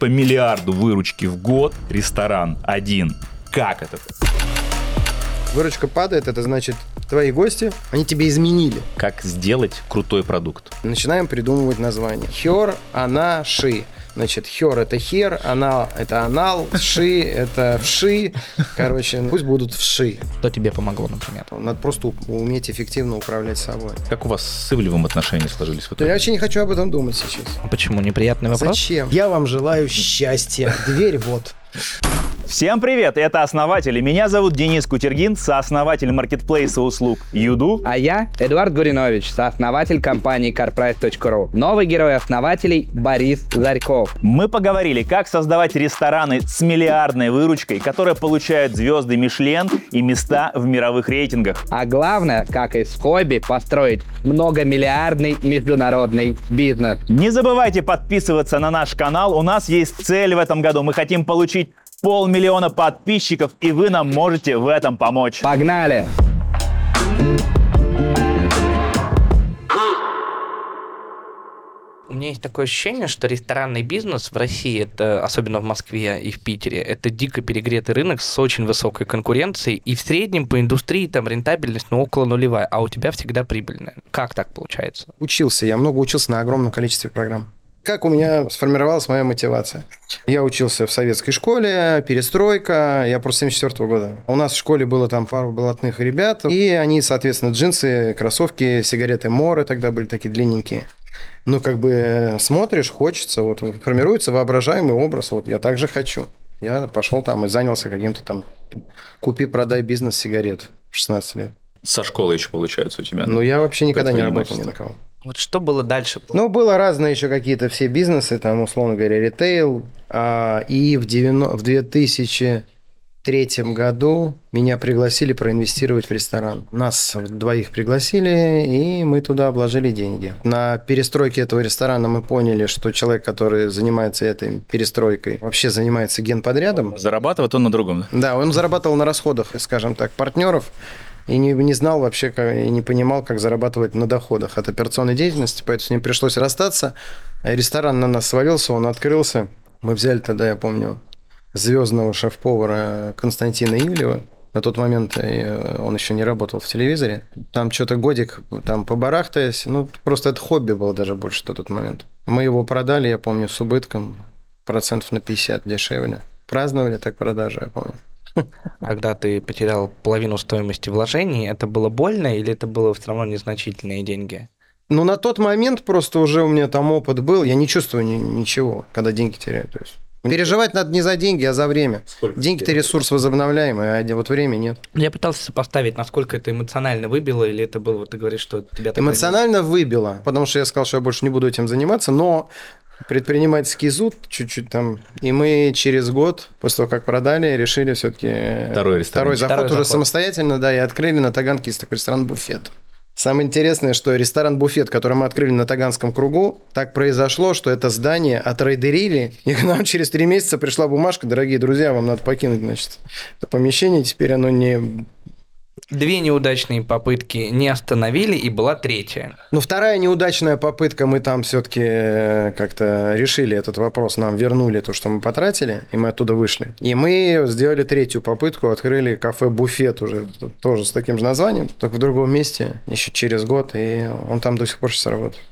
по миллиарду выручки в год, ресторан один. Как это? Выручка падает, это значит, твои гости, они тебе изменили. Как сделать крутой продукт? Начинаем придумывать название. Хер, она, ши. Значит, хер это хер, анал это анал, ши это вши. Короче, пусть будут вши. Что тебе помогло, например? Надо просто уметь эффективно управлять собой. Как у вас с Ивлевым отношения сложились в итоге? я вообще не хочу об этом думать сейчас. Почему? Неприятный вопрос? Зачем? Я вам желаю счастья. Дверь вот. Всем привет, это основатели. Меня зовут Денис Кутергин, сооснователь маркетплейса услуг Юду. А я Эдуард Гуринович, сооснователь компании CarPrice.ru. Новый герой основателей Борис Зарьков. Мы поговорили, как создавать рестораны с миллиардной выручкой, которые получают звезды Мишлен и места в мировых рейтингах. А главное, как из хобби, построить многомиллиардный международный бизнес. Не забывайте подписываться на наш канал. У нас есть цель в этом году. Мы хотим получить полмиллиона подписчиков, и вы нам можете в этом помочь. Погнали! У меня есть такое ощущение, что ресторанный бизнес в России, это особенно в Москве и в Питере, это дико перегретый рынок с очень высокой конкуренцией, и в среднем по индустрии там рентабельность ну, около нулевая, а у тебя всегда прибыльная. Как так получается? Учился. Я много учился на огромном количестве программ. Как у меня сформировалась моя мотивация? Я учился в советской школе, перестройка, я просто 74 года. У нас в школе было там пару блатных ребят, и они, соответственно, джинсы, кроссовки, сигареты Моры тогда были такие длинненькие. Ну, как бы э, смотришь, хочется, вот формируется воображаемый образ, вот я так же хочу. Я пошел там и занялся каким-то там купи-продай бизнес сигарет в 16 лет. Со школы еще получается у тебя. Ну, я вообще никогда не работал ни на кого. Вот что было дальше? Ну, было разные еще какие-то все бизнесы, там, условно говоря, ритейл. А, и в, 90, в 2003 году меня пригласили проинвестировать в ресторан. Нас двоих пригласили, и мы туда обложили деньги. На перестройке этого ресторана мы поняли, что человек, который занимается этой перестройкой, вообще занимается генподрядом. Зарабатывает он на другом, да? Да, он зарабатывал на расходах, скажем так, партнеров и не, не знал вообще, как, и не понимал, как зарабатывать на доходах от операционной деятельности, поэтому с ним пришлось расстаться. Ресторан на нас свалился, он открылся. Мы взяли тогда, я помню, звездного шеф-повара Константина Ивлева. На тот момент э, он еще не работал в телевизоре. Там что-то годик, там побарахтаясь. Ну, просто это хобби было даже больше на тот момент. Мы его продали, я помню, с убытком процентов на 50 дешевле. Праздновали так продажи, я помню. Когда ты потерял половину стоимости вложений, это было больно или это было все равно незначительные деньги? Ну, на тот момент просто уже у меня там опыт был, я не чувствую ни- ничего, когда деньги теряю. То есть переживать надо не за деньги, а за время. Деньги это ресурс возобновляемый, а вот время нет. Я пытался сопоставить, насколько это эмоционально выбило, или это было, вот ты говоришь, что тебя Эмоционально выбило, потому что я сказал, что я больше не буду этим заниматься, но предпринимательский зуд чуть-чуть там. И мы через год, после того, как продали, решили все-таки Второй ресторан. второй заход Второй уже заход. самостоятельно, да, и открыли на Таганке есть такой ресторан-буфет. Самое интересное, что ресторан-буфет, который мы открыли на Таганском кругу, так произошло, что это здание отрейдерили, и к нам через три месяца пришла бумажка, дорогие друзья, вам надо покинуть, значит, это помещение, теперь оно не Две неудачные попытки не остановили, и была третья. Ну, вторая неудачная попытка, мы там все-таки как-то решили этот вопрос, нам вернули то, что мы потратили, и мы оттуда вышли. И мы сделали третью попытку, открыли кафе-буфет уже, тоже с таким же названием, только в другом месте, еще через год, и он там до сих пор сейчас работает.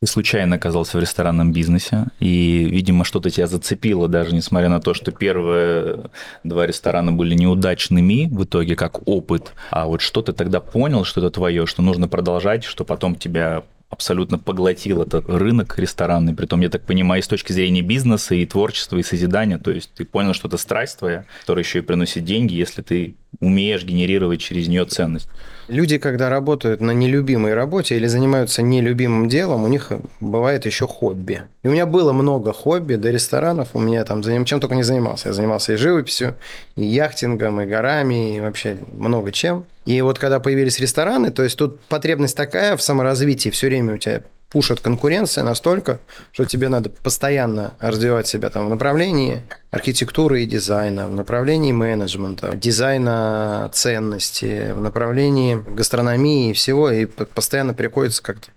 Ты случайно оказался в ресторанном бизнесе, и, видимо, что-то тебя зацепило, даже несмотря на то, что первые два ресторана были неудачными в итоге, как опыт. А вот что ты тогда понял, что это твое, что нужно продолжать, что потом тебя абсолютно поглотил этот рынок ресторанный, притом, я так понимаю, с точки зрения бизнеса, и творчества, и созидания, то есть ты понял, что это страсть твоя, которая еще и приносит деньги, если ты умеешь генерировать через нее ценность. Люди, когда работают на нелюбимой работе или занимаются нелюбимым делом, у них бывает еще хобби. И у меня было много хобби до ресторанов. У меня там заним... чем только не занимался. Я занимался и живописью, и яхтингом, и горами, и вообще много чем. И вот когда появились рестораны, то есть тут потребность такая в саморазвитии, все время у тебя пушит конкуренция настолько, что тебе надо постоянно развивать себя там в направлении архитектуры и дизайна, в направлении менеджмента, дизайна ценности, в направлении гастрономии и всего, и постоянно приходится как-то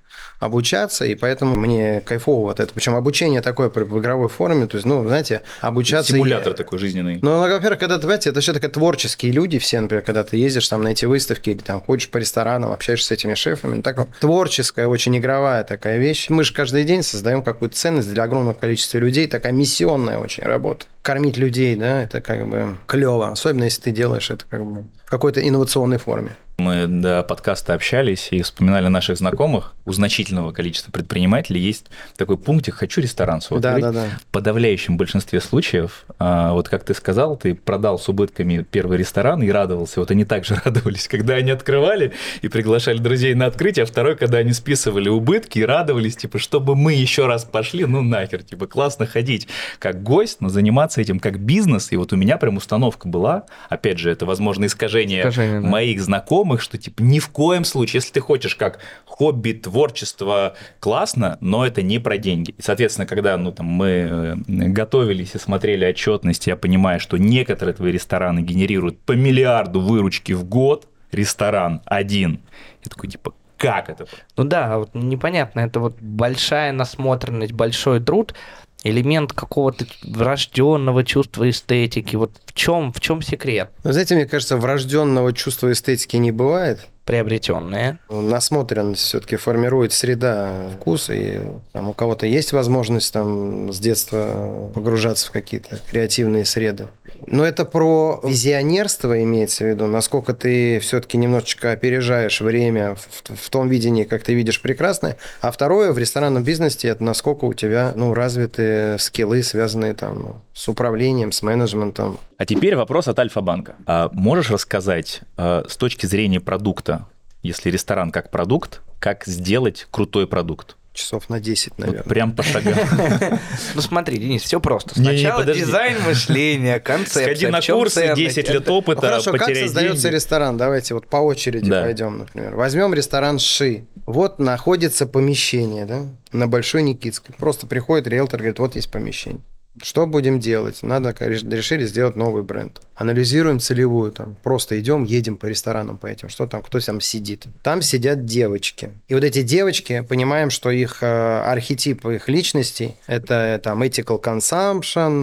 обучаться, и поэтому мне кайфово вот это. Причем обучение такое в игровой форме, то есть, ну, знаете, обучаться... Симулятор и... такой жизненный. Ну, во-первых, когда ты, знаете, это все таки творческие люди все, например, когда ты ездишь там на эти выставки или там ходишь по ресторанам, общаешься с этими шефами, ну, такая творческая, очень игровая такая вещь. Мы же каждый день создаем какую-то ценность для огромного количества людей, такая миссионная очень работа. Кормить людей, да, это как бы клево, особенно если ты делаешь это как бы в какой-то инновационной форме. Мы до подкаста общались и вспоминали наших знакомых. У значительного количества предпринимателей есть такой пунктик «хочу ресторан свой да, да, да. В подавляющем большинстве случаев, а, вот как ты сказал, ты продал с убытками первый ресторан и радовался. Вот они также радовались, когда они открывали и приглашали друзей на открытие, а второй, когда они списывали убытки и радовались, типа, чтобы мы еще раз пошли, ну нахер, типа, классно ходить как гость, но заниматься этим как бизнес. И вот у меня прям установка была, опять же, это, возможно, искажение, искажение моих знакомых, знакомых, что типа ни в коем случае, если ты хочешь как хобби, творчество, классно, но это не про деньги. И, соответственно, когда ну, там, мы э, готовились и смотрели отчетность, я понимаю, что некоторые твои рестораны генерируют по миллиарду выручки в год, ресторан один. Я такой, типа, как это? Ну да, вот непонятно, это вот большая насмотренность, большой труд, элемент какого-то врожденного чувства эстетики. Вот в чем, в чем секрет? Вы знаете, мне кажется, врожденного чувства эстетики не бывает приобретенные. Насмотренность все-таки формирует среда вкуса, и там, у кого-то есть возможность там, с детства погружаться в какие-то креативные среды. Но это про визионерство имеется в виду, насколько ты все-таки немножечко опережаешь время в, в том видении, как ты видишь прекрасное. А второе, в ресторанном бизнесе, это насколько у тебя ну, развиты скиллы, связанные там, с управлением, с менеджментом. А теперь вопрос от Альфа-банка. А можешь рассказать а, с точки зрения продукта, если ресторан как продукт, как сделать крутой продукт? Часов на 10, наверное. Вот прям по шагам. Ну смотри, Денис, все просто. Сначала дизайн мышления, концепция. Сходи на курсы, 10 лет опыта, Хорошо, как создается ресторан? Давайте вот по очереди пойдем, например. Возьмем ресторан Ши. Вот находится помещение, да, на Большой Никитской. Просто приходит риэлтор, говорит, вот есть помещение. Что будем делать? Надо, решили сделать новый бренд. Анализируем целевую, там, просто идем, едем по ресторанам по этим, что там, кто там сидит. Там сидят девочки. И вот эти девочки, понимаем, что их э, архетип их личностей, это там ethical consumption,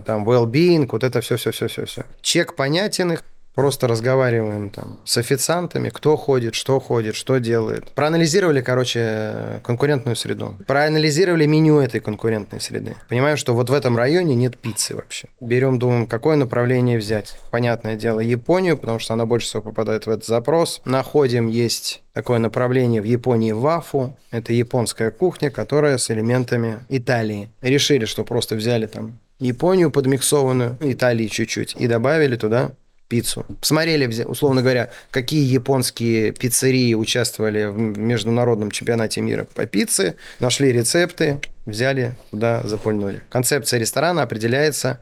э, там well-being, вот это все-все-все-все-все. Чек понятен их, Просто разговариваем там с официантами, кто ходит, что ходит, что делает. Проанализировали, короче, конкурентную среду. Проанализировали меню этой конкурентной среды. Понимаем, что вот в этом районе нет пиццы вообще. Берем, думаем, какое направление взять. Понятное дело, Японию, потому что она больше всего попадает в этот запрос. Находим, есть такое направление в Японии вафу. Это японская кухня, которая с элементами Италии. Решили, что просто взяли там Японию подмиксованную, Италии чуть-чуть, и добавили туда пиццу. Посмотрели, условно говоря, какие японские пиццерии участвовали в международном чемпионате мира по пицце, нашли рецепты, взяли, туда запульнули. Концепция ресторана определяется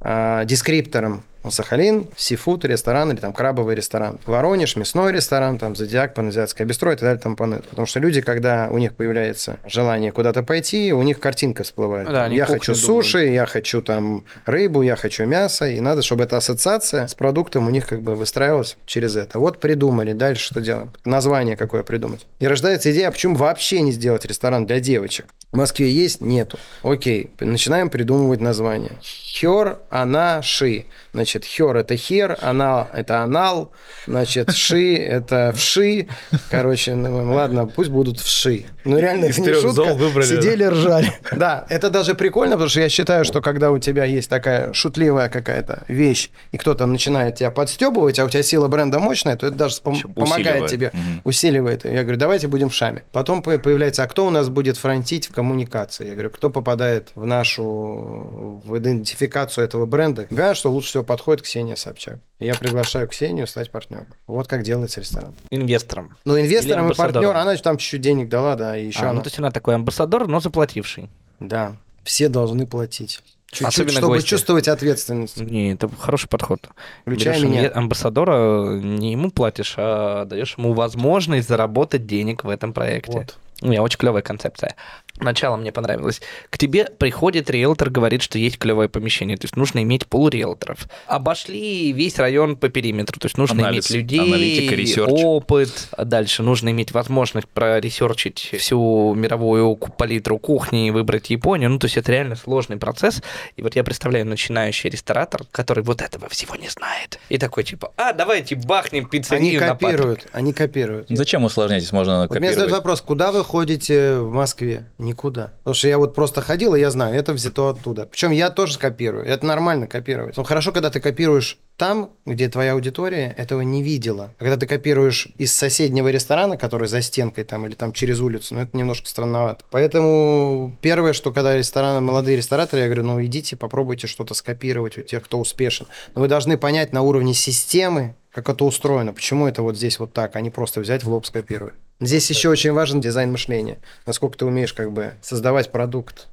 э, дескриптором Сахалин, сифуд ресторан или там крабовый ресторан. Воронеж, мясной ресторан, там Зодиак, Паназиатское бистро и так далее, там панет. Потому что люди, когда у них появляется желание куда-то пойти, у них картинка всплывает. Да, я хочу суши, думают. я хочу там рыбу, я хочу мясо, и надо, чтобы эта ассоциация с продуктом у них как бы выстраивалась через это. Вот придумали, дальше что делаем? Название какое придумать. И рождается идея, а почему вообще не сделать ресторан для девочек? В Москве есть? Нету. Окей, начинаем придумывать название. Хер, она, ши. Значит, хер – это хер, анал – это анал, значит, ши – это вши. Короче, ну, ладно, пусть будут вши. Ну, реально, это не шутка. Выбрали, Сидели, да? ржали. Да, это даже прикольно, потому что я считаю, что когда у тебя есть такая шутливая какая-то вещь, и кто-то начинает тебя подстебывать, а у тебя сила бренда мощная, то это даже пом- помогает тебе, угу. усиливает. Я говорю, давайте будем вшами. Потом появляется, а кто у нас будет фронтить в коммуникации? Я говорю, кто попадает в нашу в идентификацию этого бренда? Говорят, что лучше всего подходит Ксения Собчак. Я приглашаю Ксению стать партнером. Вот как делается ресторан. Инвестором. Ну, инвестором и партнером. Она там чуть-чуть денег дала, да, и еще а, ну, она... Ну, то есть она такой амбассадор, но заплативший. Да. Все должны платить. Чуть-чуть, Особенно чтобы гости. чувствовать ответственность. Не, это хороший подход. Включай Берешь меня. амбассадора, не ему платишь, а даешь ему возможность заработать денег в этом проекте. Вот. У меня очень клевая концепция. Начало мне понравилось. К тебе приходит риэлтор, говорит, что есть клевое помещение. То есть нужно иметь пул риэлторов. Обошли весь район по периметру. То есть нужно Анализ, иметь людей, аналитика, research. опыт. Дальше нужно иметь возможность проресерчить всю мировую палитру кухни и выбрать Японию. Ну, то есть это реально сложный процесс. И вот я представляю начинающий ресторатор, который вот этого всего не знает. И такой типа, а, давайте бахнем Они пиццерию на Патрике». копируют, они копируют. Зачем усложнять, если можно Вот меня задают копировать? вопрос, куда вы ходите в Москве? Никуда. Потому что я вот просто ходил, и я знаю, это взято оттуда. Причем я тоже копирую. Это нормально копировать. Но хорошо, когда ты копируешь там, где твоя аудитория этого не видела. А когда ты копируешь из соседнего ресторана, который за стенкой там или там через улицу, ну это немножко странновато. Поэтому первое, что когда рестораны, молодые рестораторы, я говорю, ну идите, попробуйте что-то скопировать у тех, кто успешен. Но вы должны понять на уровне системы, как это устроено, почему это вот здесь вот так, а не просто взять в лоб скопировать. Здесь еще очень важен дизайн мышления. Насколько ты умеешь как бы создавать продукт,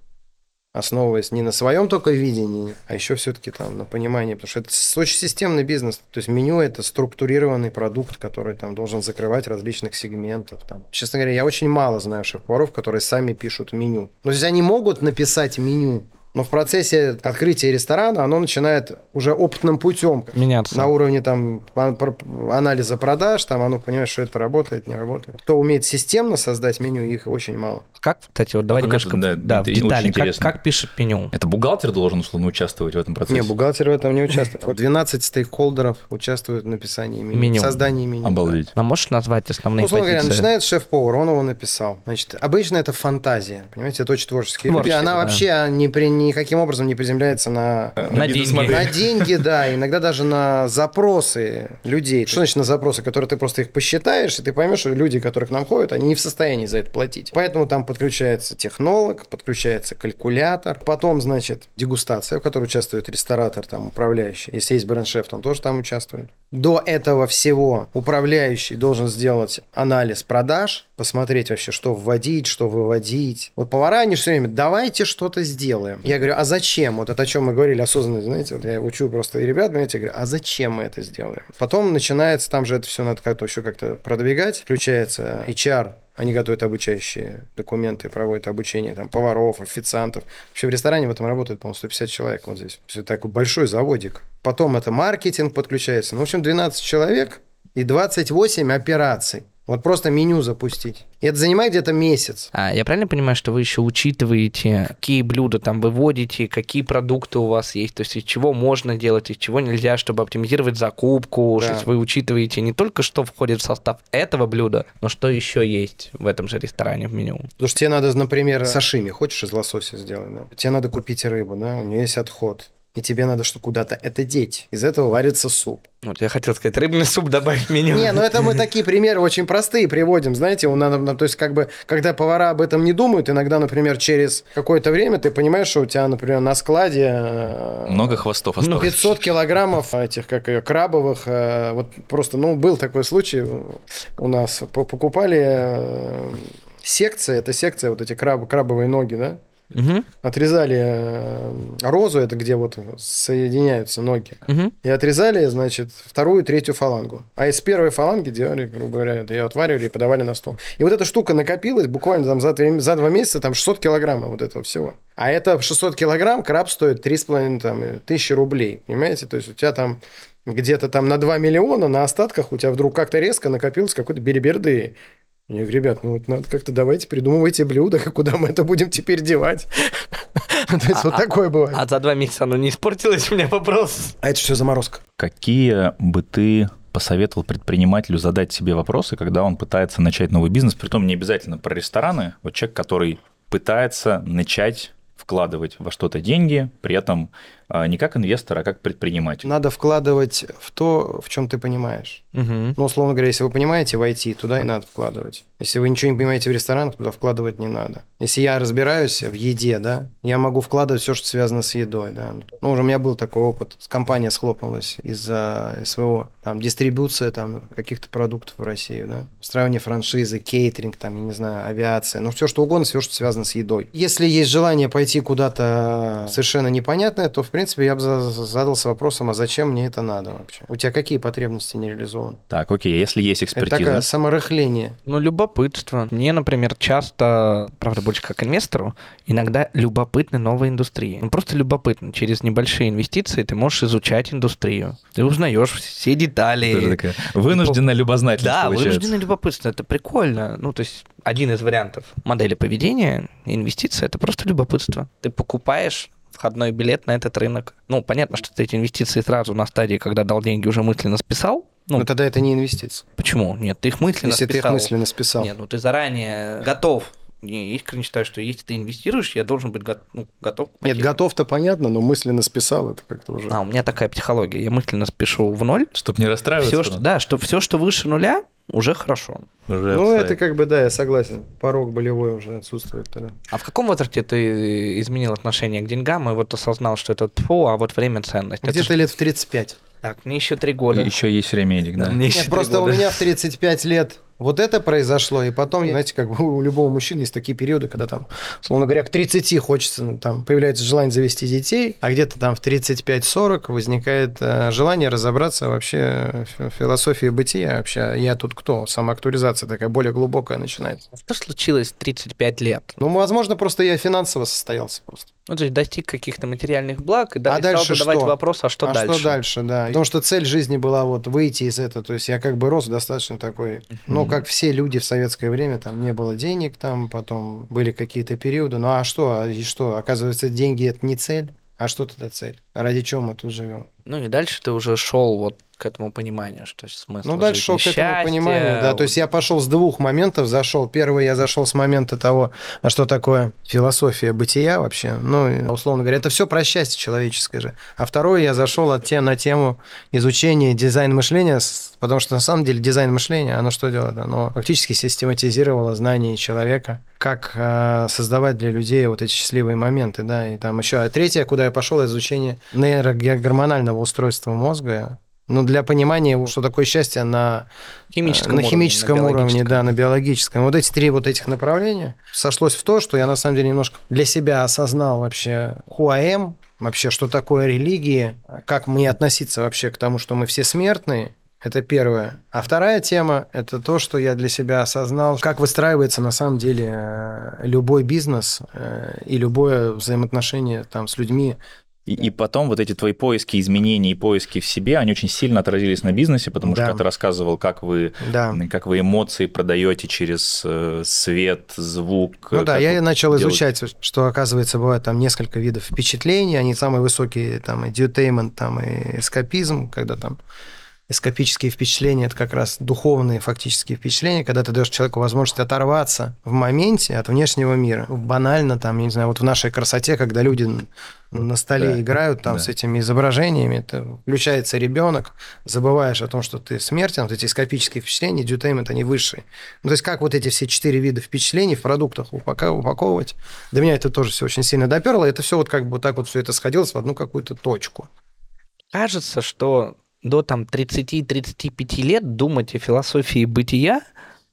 основываясь не на своем только видении, а еще все-таки там на понимании, потому что это очень системный бизнес. То есть меню это структурированный продукт, который там должен закрывать различных сегментов. Там. Честно говоря, я очень мало знаю шеф-поваров, которые сами пишут меню. То есть они могут написать меню, но в процессе открытия ресторана оно начинает уже опытным путем Меняться. на уровне там анализа продаж, там оно понимает, что это работает, не работает. Кто умеет системно создать меню, их очень мало. Как, кстати, вот давай А немножко это, да, да, в детали. Как, интересно. как пишет меню? Это бухгалтер должен, условно, участвовать в этом процессе? Не, бухгалтер в этом не участвует. Вот 12 стейкхолдеров участвуют в написании меню, Меню. в создании меню. Обалдеть. А можешь назвать основные Ну, условно говоря, начинает шеф-повар, он его написал. Значит, обычно это фантазия, понимаете, это очень творческие люди. Творчество, Она да. вообще не при, никаким образом не приземляется на На деньги. На деньги, да, иногда даже на запросы людей. Что значит на запросы, которые ты просто их посчитаешь, и ты поймешь, что люди, которые к нам ходят, они не в состоянии за это платить. Поэтому там подключается технолог, подключается калькулятор, потом, значит, дегустация, в которой участвует ресторатор, там, управляющий. Если есть бренд-шеф, он тоже там участвует. До этого всего управляющий должен сделать анализ продаж, посмотреть вообще, что вводить, что выводить. Вот повара, они все время, давайте что-то сделаем. Я говорю, а зачем? Вот это о чем мы говорили, осознанно, знаете, вот я учу просто и ребят, знаете, я говорю, а зачем мы это сделаем? Потом начинается, там же это все надо как-то еще как-то продвигать, включается HR, они готовят обучающие документы, проводят обучение там, поваров, официантов. Вообще в ресторане в этом работает, по-моему, 150 человек вот здесь. Все такой большой заводик. Потом это маркетинг подключается. Ну, в общем, 12 человек и 28 операций. Вот просто меню запустить. И это занимает где-то месяц. А, я правильно понимаю, что вы еще учитываете, какие блюда там выводите, какие продукты у вас есть, то есть из чего можно делать, из чего нельзя, чтобы оптимизировать закупку, Да. то есть вы учитываете не только, что входит в состав этого блюда, но что еще есть в этом же ресторане в меню. Потому что тебе надо, например, сашими, хочешь из лосося сделать, да? Тебе надо купить рыбу, да, у нее есть отход. И тебе надо что куда-то это деть. Из этого варится суп. Вот я хотел сказать, рыбный суп добавить в меню. Не, ну это мы такие примеры очень простые приводим, знаете, у нас, ну, то есть как бы, когда повара об этом не думают, иногда, например, через какое-то время ты понимаешь, что у тебя, например, на складе э, Много хвостов осталось. 500 килограммов этих, как ее, крабовых, э, вот просто, ну, был такой случай у нас, По- покупали э, секция, это секция, вот эти краб, крабовые ноги, да, Мгм, отрезали э, розу, это где вот соединяются ноги, мгм. и отрезали, значит, вторую третью фалангу. А из первой фаланги делали, грубо говоря, ее отваривали и подавали на стол. И вот эта штука накопилась буквально там за, три- за два месяца, там 600 килограммов вот этого всего. А это 600 килограмм, краб стоит 3,5 там, э, тысячи рублей, понимаете? То есть у тебя там где-то там на 2 миллиона на остатках у тебя вдруг как-то резко накопилось какой-то бериберды. Я говорю, ребят, ну вот надо как-то давайте придумывайте блюдо, куда мы это будем теперь девать. То есть вот такое бывает. А за два месяца оно не испортилось? У меня вопрос. А это что заморозка? Какие бы ты посоветовал предпринимателю задать себе вопросы, когда он пытается начать новый бизнес? Притом не обязательно про рестораны. Вот человек, который пытается начать вкладывать во что-то деньги, при этом а, не как инвестор, а как предприниматель. Надо вкладывать в то, в чем ты понимаешь. Мгм. Ну, условно говоря, если вы понимаете в IT, туда и надо вкладывать. Если вы ничего не понимаете в ресторанах, туда вкладывать не надо. Если я разбираюсь в еде, да, я могу вкладывать все, что связано с едой, да. Ну, уже у меня был такой опыт. Компания схлопнулась из-за СВО. Там дистрибуция там каких-то продуктов в Россию, да. Устраивание франшизы, кейтеринг, там, я не знаю, авиация. Ну, все что угодно, все, что связано с едой. Если есть желание пойти куда-то совершенно непонятное, то, в принципе, принципе, я бы за- задался вопросом, а зачем мне это надо вообще? У тебя какие потребности не реализованы? Так, окей, если есть Это экспертиза, такое саморыхление. Ну, любопытство. Мне, например, часто, правда, больше как инвестору, иногда любопытны новые индустрии. Ну, просто любопытно. Через небольшие инвестиции ты можешь изучать индустрию. Ты узнаешь все детали. такая вынужденная любознательность Да, получается. вынужденное любопытство. Это прикольно. Ну, то есть, один из вариантов модели поведения, инвестиции, это просто любопытство. Ты покупаешь входной билет на этот рынок. Ну, понятно, что ты эти инвестиции сразу на стадии, когда дал деньги, уже мысленно списал. Ну, Но тогда это не инвестиции. почему? Нет, ты их мысленно Если ты их списал. мысленно списал. Нет, ну ты заранее готов. Я искренне считаю, что если ты инвестируешь, я должен быть го- ну, готов. Нет, готов-то понятно, но мысленно списал это как-то уже. А, у меня такая психология. Я мысленно спешу в ноль. Чтобы не расстраиваться. Все, что, да, что все, что выше нуля, уже хорошо. уже Ну, это как бы, да, я согласен. Порог болевой уже отсутствует тогда. А в каком возрасте ты изменил отношение к деньгам и вот осознал, что это тьфу, а вот время ценность? Где-то ж- лет в 35. Так, мне еще три года. Еще есть время, Эдик, да. Мне еще Нет, просто у меня в 35 лет вот это произошло, и потом, знаете, как бы у любого мужчины есть такие периоды, когда там, словно говоря, к 30 хочется, ну, там появляется желание завести детей, а где-то там в 35-40 возникает э, желание разобраться вообще в философии бытия, вообще я тут кто, самоактуализация такая более глубокая начинается. Что случилось в 35 лет? Ну, возможно, просто я финансово состоялся просто. Ну, то есть достиг каких-то материальных благ, и далее дальше стал задавать что? вопрос, а что а дальше? что дальше, да. Потому что цель жизни была вот выйти из этого. То есть я как бы рос достаточно такой, ну, как все люди в советское время, там не было денег, там потом были какие-то периоды. Ну, а что? А И что? Оказывается, деньги это не цель. А что тогда цель? Ради чего мы тут живем? Ну и дальше ты уже шел вот к этому пониманию, что смысл Ну, дальше шел к этому пониманию, да. То есть я пошел с двух моментов, зашел. Первый я зашел с момента того, а что такое философия бытия вообще. Ну, условно говоря, это все про счастье человеческое же. А второй я зашел от те, на тему изучения дизайн мышления, потому что на самом деле дизайн мышления, оно что делает? Оно фактически систематизировало знания человека, как э, создавать для людей вот эти счастливые моменты, да. И там еще а третье, куда я пошел, изучение нейрогормонального устройства мозга, ну, для понимания, что такое счастье на химическом на уровне, химическом на уровне, да, на биологическом. Вот эти три вот этих направления сошлось в то, что я на самом деле немножко для себя осознал вообще who I am, вообще, что такое религия, как мне относиться вообще к тому, что мы все смертные, это первое. А вторая тема – это то, что я для себя осознал, как выстраивается на самом деле э, любой бизнес э, и любое взаимоотношение там с людьми. И, и потом вот эти твои поиски изменений и поиски в себе, они очень сильно отразились на бизнесе, потому что Да. когда ты рассказывал, как вы, Да. как вы эмоции продаете через э, свет, звук. Ну да, я начал делаете- изучать, что, оказывается, бывает там несколько видов впечатлений, они самые высокие, там, и дьютеймент, там, и эскапизм, когда там эскапические впечатления, это как раз духовные фактические впечатления, когда ты даешь человеку возможность оторваться в моменте от внешнего мира. Банально там, я не знаю, вот в нашей красоте, когда люди на столе Да, играют там да. с этими изображениями, это включается ребенок, забываешь о том, что ты смертен, вот эти эскапические впечатления, дьютеймент, они высшие. Ну, то есть как вот эти все четыре вида впечатлений в продуктах упаковывать, до меня это тоже все очень сильно доперло, это все вот как бы вот так вот все это сходилось в одну какую-то точку. Кажется, что до там 30-35 лет думать о философии бытия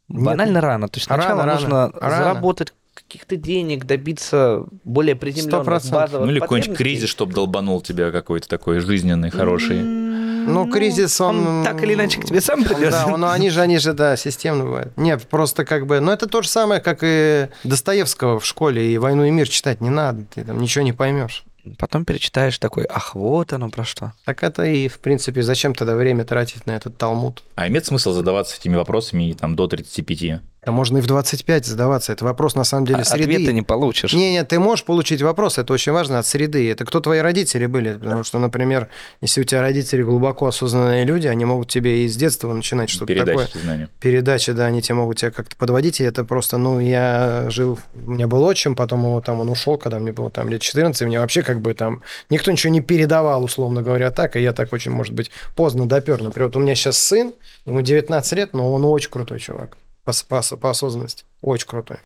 банально рано. То есть сначала рано, нужно рано. заработать каких-то денег, добиться более приземленных 100%. базовых Ну или какой-нибудь кризис, чтобы долбанул тебя какой-то такой жизненный, хороший. Ну, кризис, он... так или иначе к тебе сам придет. Да, ну они же, они же, да, системно бывают. Нет, просто как бы... Ну, это то же самое, как и Достоевского в школе, и «Войну и мир» читать не надо, ты там ничего не поймешь. Потом перечитаешь такой, ах, вот оно про что. Так это и, в принципе, зачем тогда время тратить на этот талмуд? А имеет смысл задаваться этими вопросами и там до 35? Да можно и в 25 задаваться. Это вопрос, на самом деле, А среды. Ответа не получишь. Не, не, ты можешь получить вопрос, это очень важно, от среды. Это кто твои родители были? Потому что, например, если у тебя родители глубоко осознанные люди, они могут тебе и с детства начинать что-то Передача такое. знания. Передачи, да, они тебе могут тебя как-то подводить, и это просто, ну, я жил, у меня был отчим, потом его там он ушел, когда мне было там лет 14, и мне вообще как бы там никто ничего не передавал, условно говоря, так, и я так очень, может быть, поздно допер. Например, вот у меня сейчас сын, ему 19 лет, но он очень крутой чувак по, по, по осознанности, очень крутой.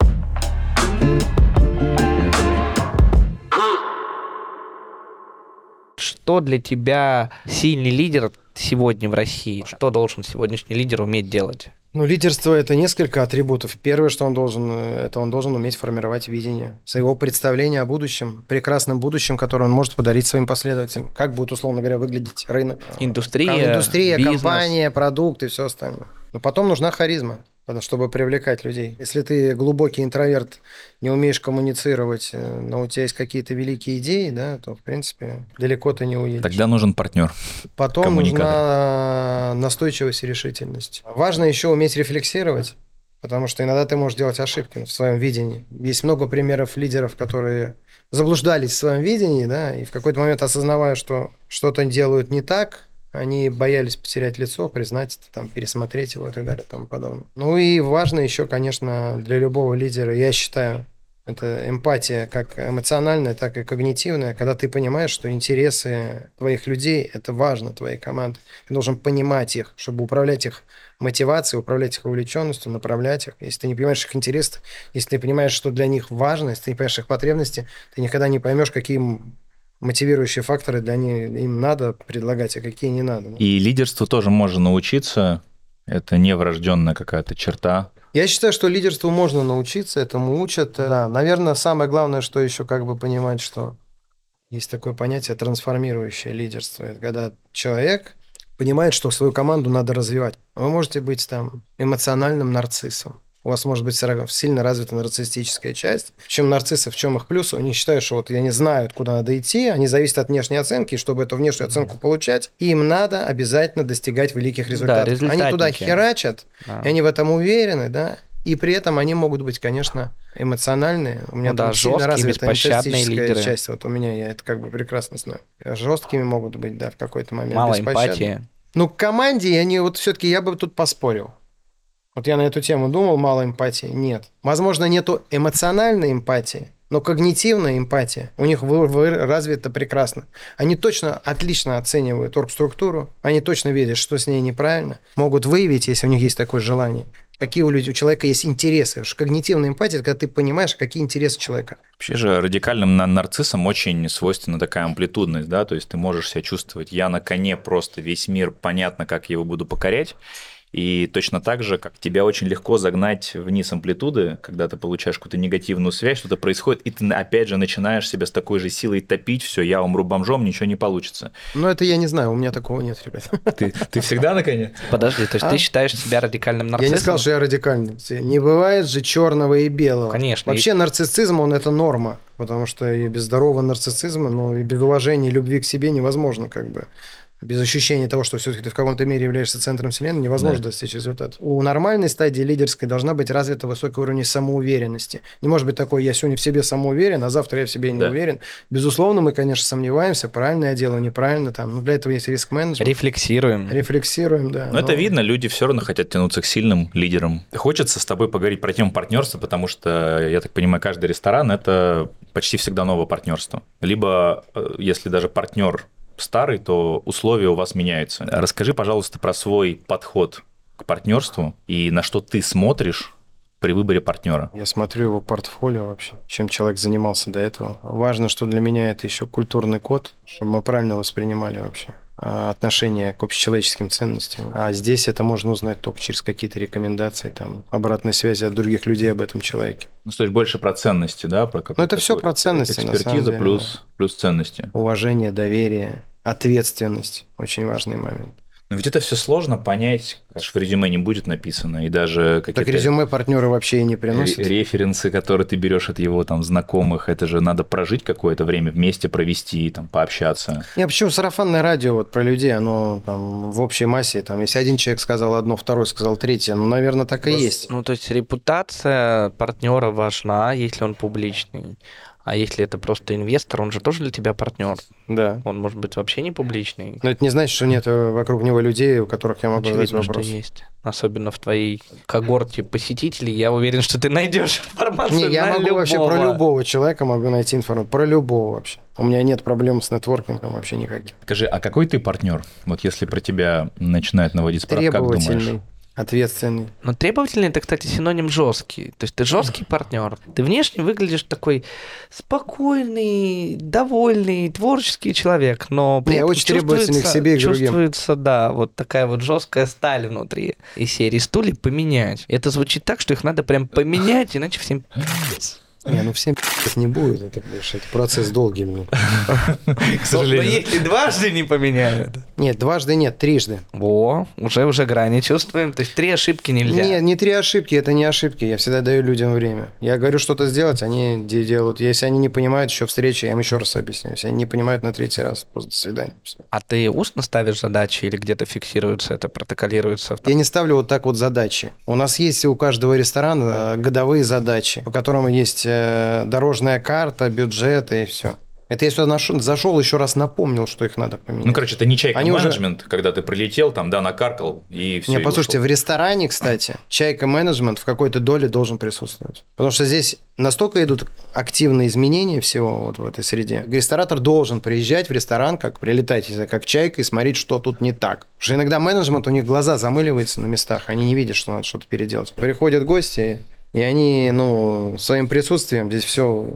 Что для тебя сильный лидер сегодня в России? Что должен сегодняшний лидер уметь делать? Ну, лидерство это несколько атрибутов. Первое, что он должен, э, это он должен уметь формировать видение, своего представления о будущем, прекрасном будущем, которое он может подарить своим последователям. Как будет, условно говоря, выглядеть рынок. Индустрия, Индустрия, бизнес. компания, продукты и все остальное. Но потом нужна харизма, потому- чтобы привлекать людей. Если ты глубокий интроверт, не умеешь коммуницировать, э, но у тебя есть какие-то великие идеи, да, то, в принципе, далеко ты не уедешь. Тогда нужен партнер. Потом нужна настойчивость и решительность. Важно еще уметь рефлексировать, потому что иногда ты можешь делать ошибки в своем видении. Есть много примеров лидеров, которые заблуждались в своем видении, да, и в какой-то момент осознавая, что что-то делают не так, они боялись потерять лицо, признать это, там, пересмотреть его и так далее и тому подобное. Ну и важно еще, конечно, для любого лидера, я считаю, это эмпатия как эмоциональная, так и когнитивная, когда ты понимаешь, что интересы твоих людей – это важно, твоей команды. Ты должен понимать их, чтобы управлять их мотивацией, управлять их увлеченностью, направлять их. Если ты не понимаешь их интересов, если ты понимаешь, что для них важно, если ты не понимаешь их потребности, ты никогда не поймешь, какие им мотивирующие факторы для них им надо предлагать, а какие не надо. И лидерству тоже можно научиться. Это не врожденная какая-то черта. Я считаю, что лидерству можно научиться, этому учат. Да, наверное, самое главное, что еще как бы понимать, что есть такое понятие трансформирующее лидерство. Это когда человек понимает, что свою команду надо развивать. Вы можете быть там эмоциональным нарциссом. У вас может быть сильно развита нарциссическая часть. В чем нарциссы, в чем их плюсы? Они считают, что вот они знают, куда надо идти, они зависят от внешней оценки, и чтобы эту внешнюю оценку получать, им надо обязательно достигать великих результатов. они туда херачат, Да. и они в этом уверены, да. И при этом они могут быть, конечно, эмоциональные. У меня Ну да, там сильно жесткие, развита беспощадные лидеры. часть. Вот у меня, я это как бы прекрасно знаю. Жесткими могут быть, да, в какой-то момент. Мало эмпатии. Ну, к команде они вот все-таки я бы тут поспорил. Вот я на эту тему думал, мало эмпатии. Нет. Возможно, нету эмоциональной эмпатии, но когнитивная эмпатия у них вы- вы- развита прекрасно. Они точно отлично оценивают оргструктуру, они точно видят, что с ней неправильно, могут выявить, если у них есть такое желание, какие у, людей, у человека есть интересы. Потому когнитивная эмпатия, это когда ты понимаешь, какие интересы человека. Вообще же радикальным на- нарциссам очень свойственна такая амплитудность, да, то есть ты можешь себя чувствовать, я на коне просто весь мир, понятно, как я его буду покорять, и точно так же, как тебя очень легко загнать вниз амплитуды, когда ты получаешь какую-то негативную связь, что-то происходит, и ты опять же начинаешь себя с такой же силой топить, все, я умру бомжом, ничего не получится. Но это я не знаю, у меня такого нет, ребят. Ты, ты всегда на коне? Подожди, то есть А? ты считаешь себя радикальным Я нарциссом? не сказал, что я радикальный. Не бывает же черного и белого. Конечно, Вообще нарциссизм, он это норма. Потому что и без здорового нарциссизма, ну и без уважения и любви к себе невозможно как бы. Без ощущения того, что все-таки ты в каком-то мере являешься центром вселенной, невозможно Да. достичь результата. У нормальной стадии лидерской должна быть развита высокий уровень самоуверенности. Не может быть такой, я сегодня в себе самоуверен, а завтра я в себе не Да. уверен. Безусловно, мы, конечно, сомневаемся, правильно я делаю, неправильно. Там. Но для этого есть риск-менеджмент. Рефлексируем. Рефлексируем, да. Но это но- видно, люди все равно хотят тянуться к сильным лидерам. Хочется с тобой поговорить про тему партнерства, потому что, я так понимаю, каждый ресторан это почти всегда новое партнерство. Либо, э, если даже партнер старый, то условия у вас меняются. Расскажи, пожалуйста, про свой подход к партнерству и на что ты смотришь при выборе партнера. Я смотрю его портфолио вообще, чем человек занимался до этого. Важно, что для меня это еще культурный код, чтобы мы правильно воспринимали вообще а, отношение к общечеловеческим ценностям. А здесь это можно узнать только через какие-то рекомендации, там, обратной связи от других людей об этом человеке. Ну, то есть больше про ценности, да? Про Ну, это такую про ценности, на самом Экспертиза деле, плюс, плюс ценности. Уважение, доверие, ответственность. Очень важный момент. Но ведь это все сложно понять, аж в резюме не будет написано, и даже Так какие-то резюме партнеры вообще и не приносят. ре- референсы, которые ты берешь от его там знакомых, это же надо прожить какое-то время, вместе провести, там, пообщаться. Не, почему сарафанное радио вот про людей, оно там в общей массе, там, если один человек сказал одно, второй сказал третье, ну, наверное, так и есть. Ну, то есть репутация партнера важна, если он публичный. А если это просто инвестор, он же тоже для тебя партнер. Да. Он может быть вообще не публичный. Но это не значит, что нет э, вокруг него людей, у которых я могу задать Очевидно, что вопрос. есть. Особенно в твоей когорте посетителей. Я уверен, что ты найдешь информацию Не, я на могу вообще про любого. любого человека могу найти информацию. Про любого вообще. У меня нет проблем с нетворкингом вообще никаких. Скажи, а какой ты партнер? Вот если про тебя начинают наводить справки, как думаешь? Ответственный. Но требовательный это, кстати, синоним жесткий. То есть ты жесткий партнер. Ты внешне выглядишь такой спокойный, довольный, творческий человек, но при Не, этом очень требовательный к чувствуется- себе и к другим. Чувствуется, да, вот такая вот жесткая сталь внутри. И серии стулья поменять. Это звучит так, что их надо прям поменять, иначе всем. Не, ну всем не будет, это, конечно, это процесс долгий. К Но если дважды не поменяют. Нет, дважды нет, трижды. Во, уже уже грани чувствуем. То есть три ошибки нельзя. Нет, не три ошибки, это не ошибки. Я всегда даю людям время. Я говорю что-то сделать, они де- делают. Если они не понимают еще встречи, я им еще раз объясню. Если они не понимают на третий раз, просто до свидания. А ты устно ставишь задачи или где-то фиксируется это, протоколируется? Я не ставлю вот так вот задачи. У нас есть у каждого ресторана э, годовые задачи, по которым есть э, дорожная карта, бюджет и все. Это я сюда нашел- зашел, еще раз напомнил, что их надо поменять. Ну, короче, это не чайка Они уже- менеджмент, когда ты прилетел, там, да, накаркал, и все. Не, послушайте, в ресторане, кстати, чайка менеджмент в какой-то доле должен присутствовать. Потому что здесь настолько идут активные изменения всего вот в этой среде. Ресторатор должен приезжать в ресторан, как прилетать, как чайка, и смотреть, что тут не так. Потому что иногда менеджмент, у них глаза замыливаются на местах, они не видят, что надо что-то переделать. Приходят гости, и они, ну, своим присутствием здесь все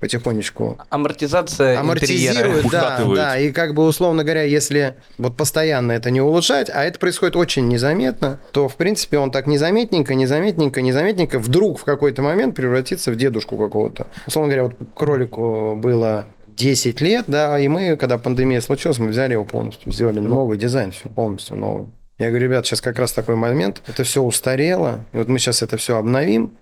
потихонечку Амортизация амортизирует, интерьера. да, да, и как бы условно говоря, если вот постоянно это не улучшать, а это происходит очень незаметно, то в принципе он так незаметненько, незаметненько, незаметненько вдруг в какой-то момент превратится в дедушку какого-то. Условно говоря, вот кролику было 10 лет, да, и мы, когда пандемия случилась, мы взяли его полностью, сделали новый дизайн, все полностью новый. Я говорю, ребят, сейчас как раз такой момент, это все устарело, и вот мы сейчас это все обновим,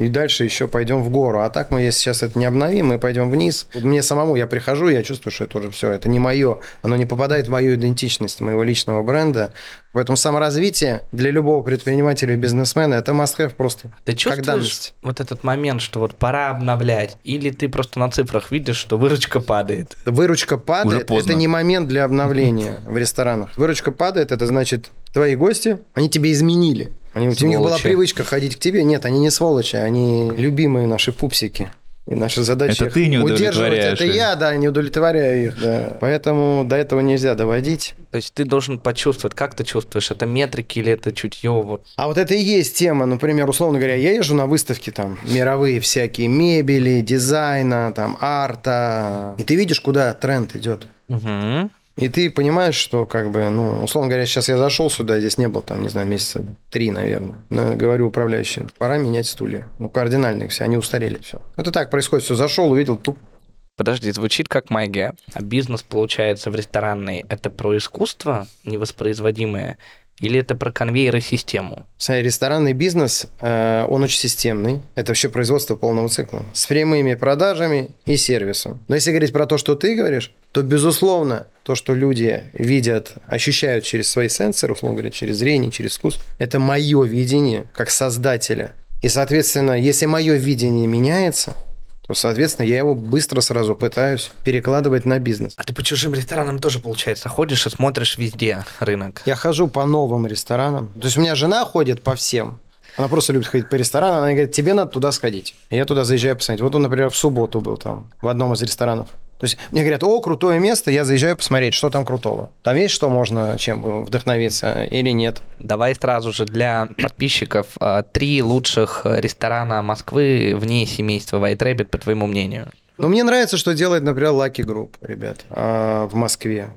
и дальше еще пойдем в гору. А так мы, если сейчас это не обновим, мы пойдем вниз. Вот мне самому, я прихожу, я чувствую, что это уже все, это не мое. Оно не попадает в мою идентичность, моего личного бренда. Поэтому саморазвитие для любого предпринимателя и бизнесмена это must-have просто. Ты чувствуешь вот этот момент, что вот пора обновлять? Или ты просто на цифрах видишь, что выручка падает? Выручка падает, это не момент для обновления в ресторанах. Выручка падает, это значит, твои гости, они тебя изменили. Они, у них была привычка ходить к тебе. Нет, они не сволочи, они любимые наши пупсики. И наша задача Это ты не удерживать. удовлетворяешь Это я, да, не удовлетворяю их. Да. Поэтому до этого нельзя доводить. То есть ты должен почувствовать, как ты чувствуешь, это метрики или это чутье? Вот. А вот это и есть тема, например, условно говоря, я езжу на выставки там мировые всякие мебели, дизайна, там арта, и ты видишь, куда тренд идет. Мгм. И ты понимаешь, что, как бы, ну, условно говоря, сейчас я зашел сюда, здесь не был, там, не знаю, месяца три, наверное. Но говорю управляющим, пора менять стулья. Ну, кардинально все, они устарели все. Это так происходит, все, зашел, увидел, туп. Подожди, звучит как магия. А бизнес, получается, в ресторанной, это про искусство невоспроизводимое? Или это про конвейер систему? Смотри, ресторанный бизнес, э, он очень системный. Это вообще производство полного цикла. С прямыми продажами и сервисом. Но если говорить про то, что ты говоришь, то, безусловно, то, что люди видят, ощущают через свои сенсоры, условно говоря, через зрение, через вкус, это мое видение как создателя. И, соответственно, если мое видение меняется, соответственно, я его быстро сразу пытаюсь перекладывать на бизнес. А ты по чужим ресторанам тоже, получается, ходишь и смотришь везде рынок. Я хожу по новым ресторанам. То есть у меня жена ходит по всем. Она просто любит ходить по ресторанам. Она говорит, тебе надо туда сходить. И я туда заезжаю посмотреть. Вот он, например, в субботу был там, в одном из ресторанов. То есть мне говорят, о, крутое место, я заезжаю посмотреть, что там крутого. Там есть что можно чем вдохновиться или нет. Давай сразу же для подписчиков а, три лучших ресторана Москвы вне семейства White Rabbit, по твоему мнению. Но мне нравится, что делает, например, Lucky Group, ребят, а, в Москве.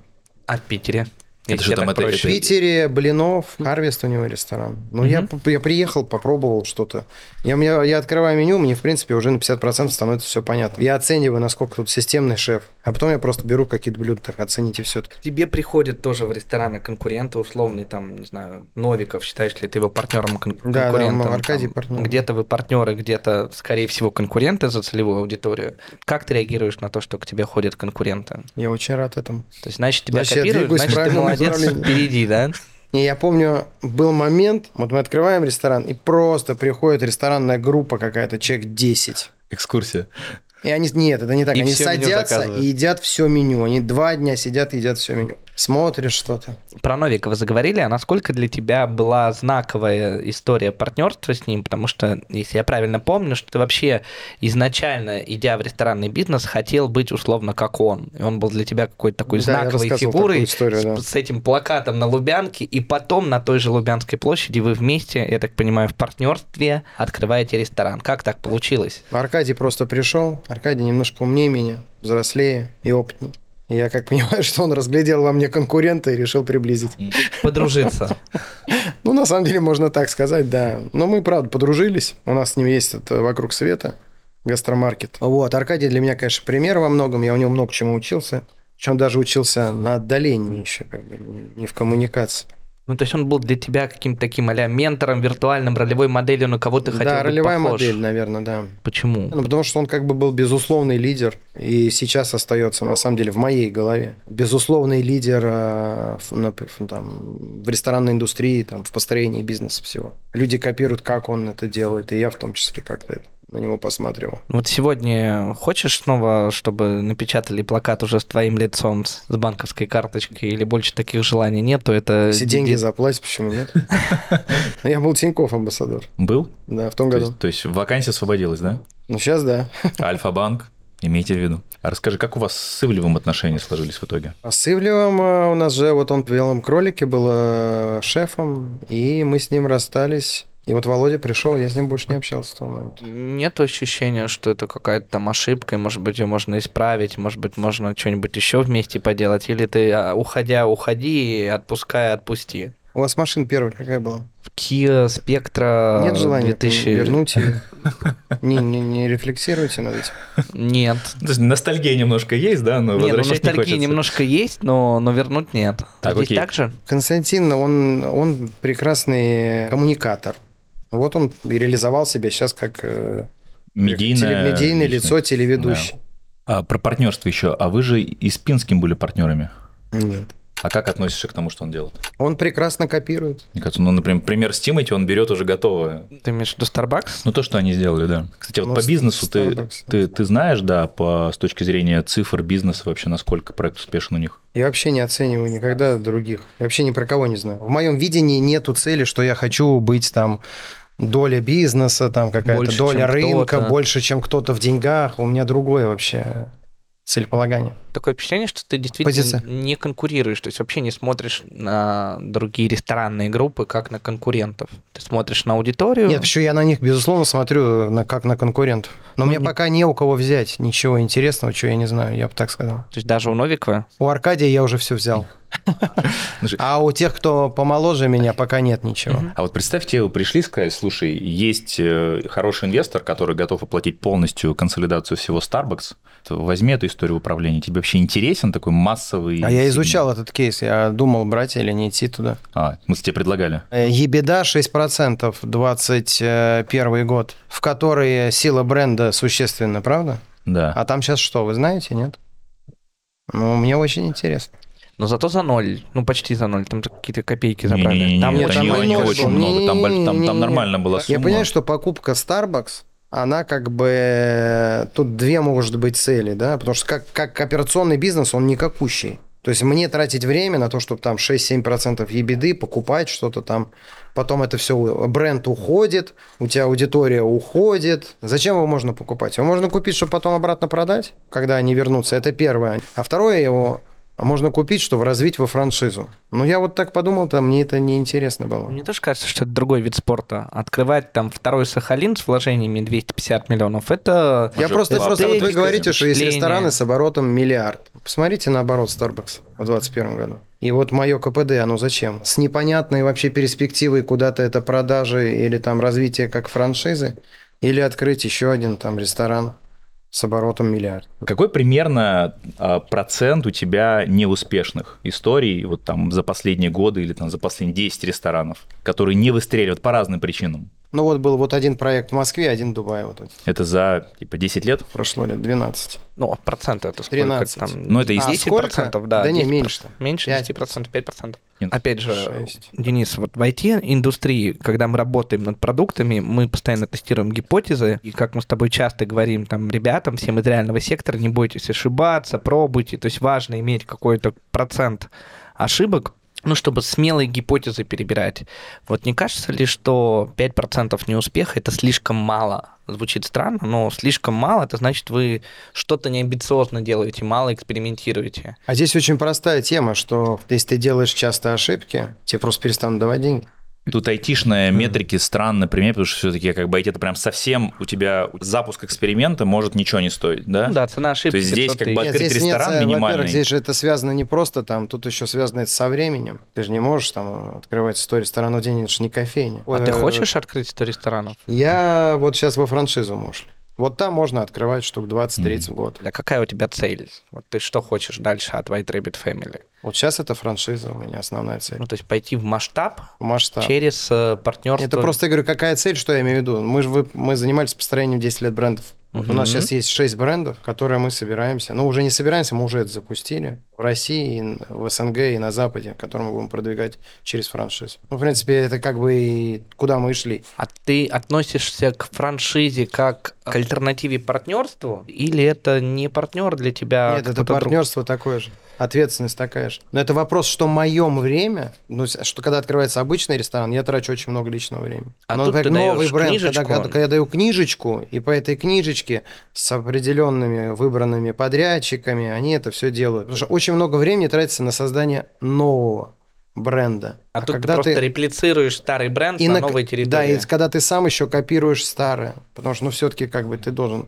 А в Питере? Это же там так это- В. Питере Блинов, Харвест у него ресторан. Ну, я, я приехал, попробовал что-то. Я, я, я открываю меню, мне, в принципе, уже на 50% становится все понятно. Я оцениваю, насколько тут системный шеф. А потом я просто беру какие-то блюда, так оцените все. К тебе приходят тоже в рестораны конкуренты, условный, там, не знаю, Новиков, считаешь ли ты его партнером кон- Да, да, конкурентом? Аркадий Там партнер. Где-то вы партнеры, где-то, скорее всего, конкуренты за целевую аудиторию. Как ты реагируешь на то, что к тебе ходят конкуренты? Я очень рад этому. То есть, значит, тебя Значит, копируют, значит, ты молодец впереди, да? Не, я помню, был момент, вот мы открываем ресторан, и просто приходит ресторанная группа какая-то, человек 10. Экскурсия. И они, нет, это не так, И они садятся и едят все меню. Они два дня сидят и едят все меню. Смотришь что-то. Про Новикова заговорили, а насколько для тебя была знаковая история партнерства с ним? Потому что, если я правильно помню, что ты вообще изначально, идя в ресторанный бизнес, хотел быть условно как он. И он был для тебя какой-то такой Да, знаковой фигурой историю, с, да. с этим плакатом на Лубянке, и потом на той же Лубянской площади вы вместе, я так понимаю, в партнерстве открываете ресторан. Как так получилось? Аркадий просто пришел. Аркадий немножко умнее меня, взрослее и опытнее. Я как понимаю, что он разглядел во мне конкурента и решил приблизить. Подружиться. Ну, на самом деле, можно так сказать, да. Но мы, правда, подружились. У нас с ним есть это «Вокруг света», гастромаркет. Вот, Аркадий для меня, конечно, пример во многом. Я у него много чему учился. Причем даже учился на отдалении еще, как бы, не в коммуникации. Ну, то есть он был для тебя каким-то таким а ментором, виртуальным, ролевой моделью, на кого ты хотел да, быть ролевая похож. модель, наверное, да. Почему? Ну, потому что он как бы был безусловный лидер, и сейчас остается, на самом деле, в моей голове. Безусловный лидер в- там, в ресторанной индустрии, там, в построении бизнеса всего. Люди копируют, как он это делает, и я в том числе как-то на него посматривал. Вот сегодня хочешь снова, чтобы напечатали плакат уже с твоим лицом, с банковской карточкой, или больше таких желаний нет, то это... Если деньги заплатить, почему нет? Ну, Я был Тиньков амбассадор, Был? да, в том То году. то есть вакансия освободилась, да? Ну, сейчас да. Альфа-банк, имейте в виду. А расскажи, как у вас с Ивлевым отношения сложились в итоге? А с Ивлевым э, у нас же, вот он в «Белом кролике» был э, шефом, и мы с ним расстались. И вот Володя пришел, я с ним больше не общался с того момента. Нет ощущения, что это какая-то там ошибка, и, может быть, ее можно исправить, может быть, можно что-нибудь еще вместе поделать, или ты, а, уходя, уходи, и отпуская, отпусти. У вас машина первая какая была? Kia Spectra Нет желания 2000... вернуть ее? Не, не, не рефлексируйте над этим. Нет. То есть ностальгия немножко есть, да, но Не, ну возвращать не ностальгии хочется. немножко есть, но, но вернуть нет. Так, Здесь окей. так же? Константин, он, он прекрасный коммуникатор. Вот он и реализовал себя сейчас как э, Медийное личность. лицо, телеведущий. А про партнерство еще. А вы же и с Пинским были партнерами. Нет. А как относишься к тому, что он делает? Он прекрасно копирует. Мне кажется, ну, например, пример с Тимати, он берет уже готовое. Ты имеешь в виду Starbucks? Ну, то, что они сделали, да. Кстати, вот Ну, по бизнесу ты, ты, ты знаешь, да, по, с точки зрения цифр бизнеса вообще, насколько проект успешен у них? Я вообще не оцениваю никогда других. Я вообще ни про кого не знаю. В моем видении нету цели, что я хочу быть там доля бизнеса, там какая-то доля рынка, больше, чем кто-то в деньгах. У меня другое вообще целеполагание. Такое впечатление, что ты действительно Позиция. не конкурируешь, то есть вообще не смотришь на другие ресторанные группы как на конкурентов. Ты смотришь на аудиторию. Нет, еще я на них, безусловно, смотрю на, как на конкурентов. Но Ну, мне не- пока не у кого взять ничего интересного, что я не знаю, я бы так сказал. То есть даже у Новикова. У Аркадия я уже все взял. А у тех, кто помоложе меня, пока нет ничего. А вот представьте, вы пришли и сказали, слушай, есть э, хороший инвестор, который готов оплатить полностью консолидацию всего Starbucks. Возьми эту историю в управлении. Тебе вообще интересен такой массовый... А я изучал этот кейс, я думал, брать или не идти туда. А, мы тебе предлагали. Э, Ебеда 6%, 21 год, в которой сила бренда существенна, правда? Да. А там сейчас что, вы знаете, нет? Ну, мне очень интересно. Но зато за ноль. Ну, почти за ноль. Там какие-то копейки забрали. Там нет, это там не, и не ноль очень много. Там, там, там нормально была сумма. Я понимаю, что покупка Starbucks, она как бы... Тут две, может быть, цели, да? Потому что как, как операционный бизнес, он никакущий. То есть мне тратить время на то, чтобы там 6-7% ебеды, покупать что-то там, потом это все, бренд уходит, у тебя аудитория уходит. Зачем его можно покупать? Его можно купить, чтобы потом обратно продать, когда они вернутся. Это первое. А второе его можно купить, чтобы развить во франшизу. Ну, я вот так подумал, там мне это неинтересно было. Мне тоже кажется, что это другой вид спорта. Открывать там второй Сахалин с вложениями 250 миллионов, это... Я Уже просто, просто вот вы говорите, что есть рестораны с оборотом миллиард. Посмотрите на оборот Starbucks в 2021 году. И вот мое КПД, оно зачем? С непонятной вообще перспективой куда-то это продажи или там развитие как франшизы, или открыть еще один там ресторан с оборотом миллиард. Какой примерно а, процент у тебя неуспешных историй вот там за последние годы или там за последние 10 ресторанов, которые не выстреливают по разным причинам? Ну вот был вот один проект в Москве, один в Дубае. Вот это. Это за типа 10 лет? прошло лет 12. Ну, проценты это сколько? 13. Там, Ну, это из- А 10 сколько? процентов, да. Да не, 10%. меньше. Меньше Пять. 10 процентов, 5 процентов. Нет. Опять же, Шесть. Денис, вот в IT-индустрии, когда мы работаем над продуктами, мы постоянно тестируем гипотезы, и как мы с тобой часто говорим там ребятам, всем из реального сектора, не бойтесь ошибаться, пробуйте, то есть важно иметь какой-то процент ошибок, ну, чтобы смелые гипотезы перебирать. Вот не кажется ли, что 5% неуспеха – это слишком мало? Звучит странно, но слишком мало, это значит, вы что-то неамбициозно делаете, мало экспериментируете. А здесь очень простая тема, что если ты делаешь часто ошибки, тебе просто перестанут давать деньги. Тут айтишные метрики странно пример, потому что все-таки как бы IT это прям совсем у тебя запуск эксперимента может ничего не стоить, да? Ну да, цена ошибки. То есть здесь 500 как бы. Нет, открыть здесь нет, ресторан э, минимальный. Во-первых, здесь же это связано не просто там, тут еще связано это со временем. Ты же не можешь там открывать 100 ресторанов в день, это же не кофейня. А ты Э, хочешь открыть 100 ресторанов? Я вот сейчас во франшизу ушли. Вот там можно открывать штук 20-30 в год. А какая у тебя цель? Вот ты что хочешь дальше от White Rabbit Family? Вот сейчас это франшиза у меня основная цель. Ну, то есть пойти в масштаб Масштаб. через э, партнерство. Это просто, я говорю, какая цель, что я имею в виду. Мы же мы занимались построением 10 лет брендов. Вот У нас сейчас есть 6 брендов, которые мы собираемся. Ну, уже не собираемся, мы уже это запустили. В России, в СНГ и на Западе, которые мы будем продвигать через франшизу. Ну, в принципе, это как бы и куда мы и шли. А ты относишься к франшизе как к альтернативе партнерству? Или это не партнер для тебя? а Нет, это кто-то друг? партнерство такое же. Ответственность такая же. Но это вопрос, что моем время, ну, что когда открывается обычный ресторан, я трачу очень много личного времени. А Но, тут например, ты новый бренд, когда, книжечку. когда- когда я даю книжечку, и по этой книжечке с определенными выбранными подрядчиками, они это все делают. Потому что очень много времени тратится на создание нового бренда. А, тут ты просто реплицируешь старый бренд и на на- новой Да, территории. и когда ты сам еще копируешь старое. Потому что, ну, все-таки как бы ты должен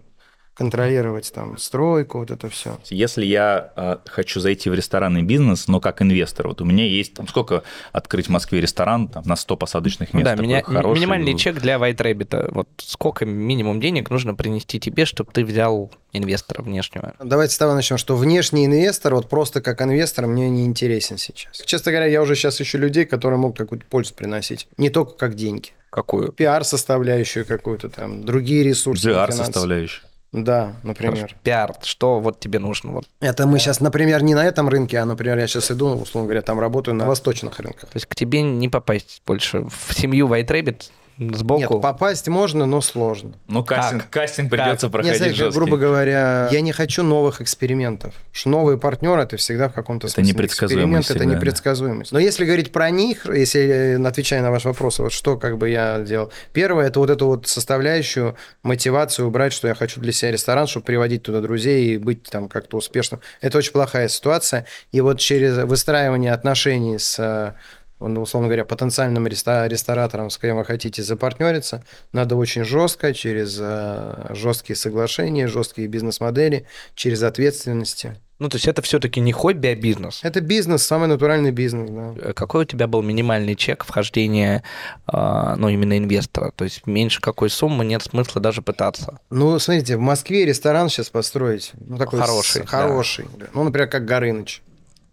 контролировать там стройку, вот это все. Если я э, хочу зайти в ресторанный бизнес, но как инвестор, вот у меня есть там сколько открыть в Москве ресторан там, на 100 посадочных мест. да, такой меня, хороший. минимальный чек для White Rabbit. Вот сколько минимум денег нужно принести тебе, чтобы ты взял инвестора внешнего? Давайте с того начнем, что внешний инвестор, вот просто как инвестор, мне не интересен сейчас. Честно говоря, я уже сейчас ищу людей, которые могут какую-то пользу приносить. Не только как деньги. Какую? Пиар-составляющую какую-то там, другие ресурсы. Составляющая. Да, например. Хорошо. Пиар, что вот тебе нужно? Вот. Это мы сейчас, например, не на этом рынке, а, например, я сейчас иду, условно говоря, там работаю на восточных рынках. То есть к тебе не попасть больше в семью White Rabbit сбоку? Нет, попасть можно, но сложно. Ну, кастинг, Как? кастинг придется Нет, проходить знаешь, жесткий. грубо говоря, я не хочу новых экспериментов. Что новый партнер это всегда в каком-то Это смысле непредсказуемость эксперимент, это непредсказуемость. Но если говорить про них, если э, отвечая на ваш вопрос, вот что как бы я делал. Первое, это вот эту вот составляющую мотивацию убрать, что я хочу для себя ресторан, чтобы приводить туда друзей и быть там как-то успешным. Это очень плохая ситуация. И вот через выстраивание отношений с ну, условно говоря, потенциальным ресторатором, с кем вы хотите запартнериться, надо очень жестко, через э, жесткие соглашения, жесткие бизнес-модели, через ответственности. Ну, то есть это все-таки не хобби, а бизнес. Это бизнес, самый натуральный бизнес, да. Э, Какой у тебя был минимальный чек вхождения, а, ну, именно инвестора? То есть меньше какой суммы нет смысла даже пытаться. Ну, смотрите, в Москве ресторан сейчас построить, ну, такой Хороший, с- хороший. Ну, например, как Горыныч,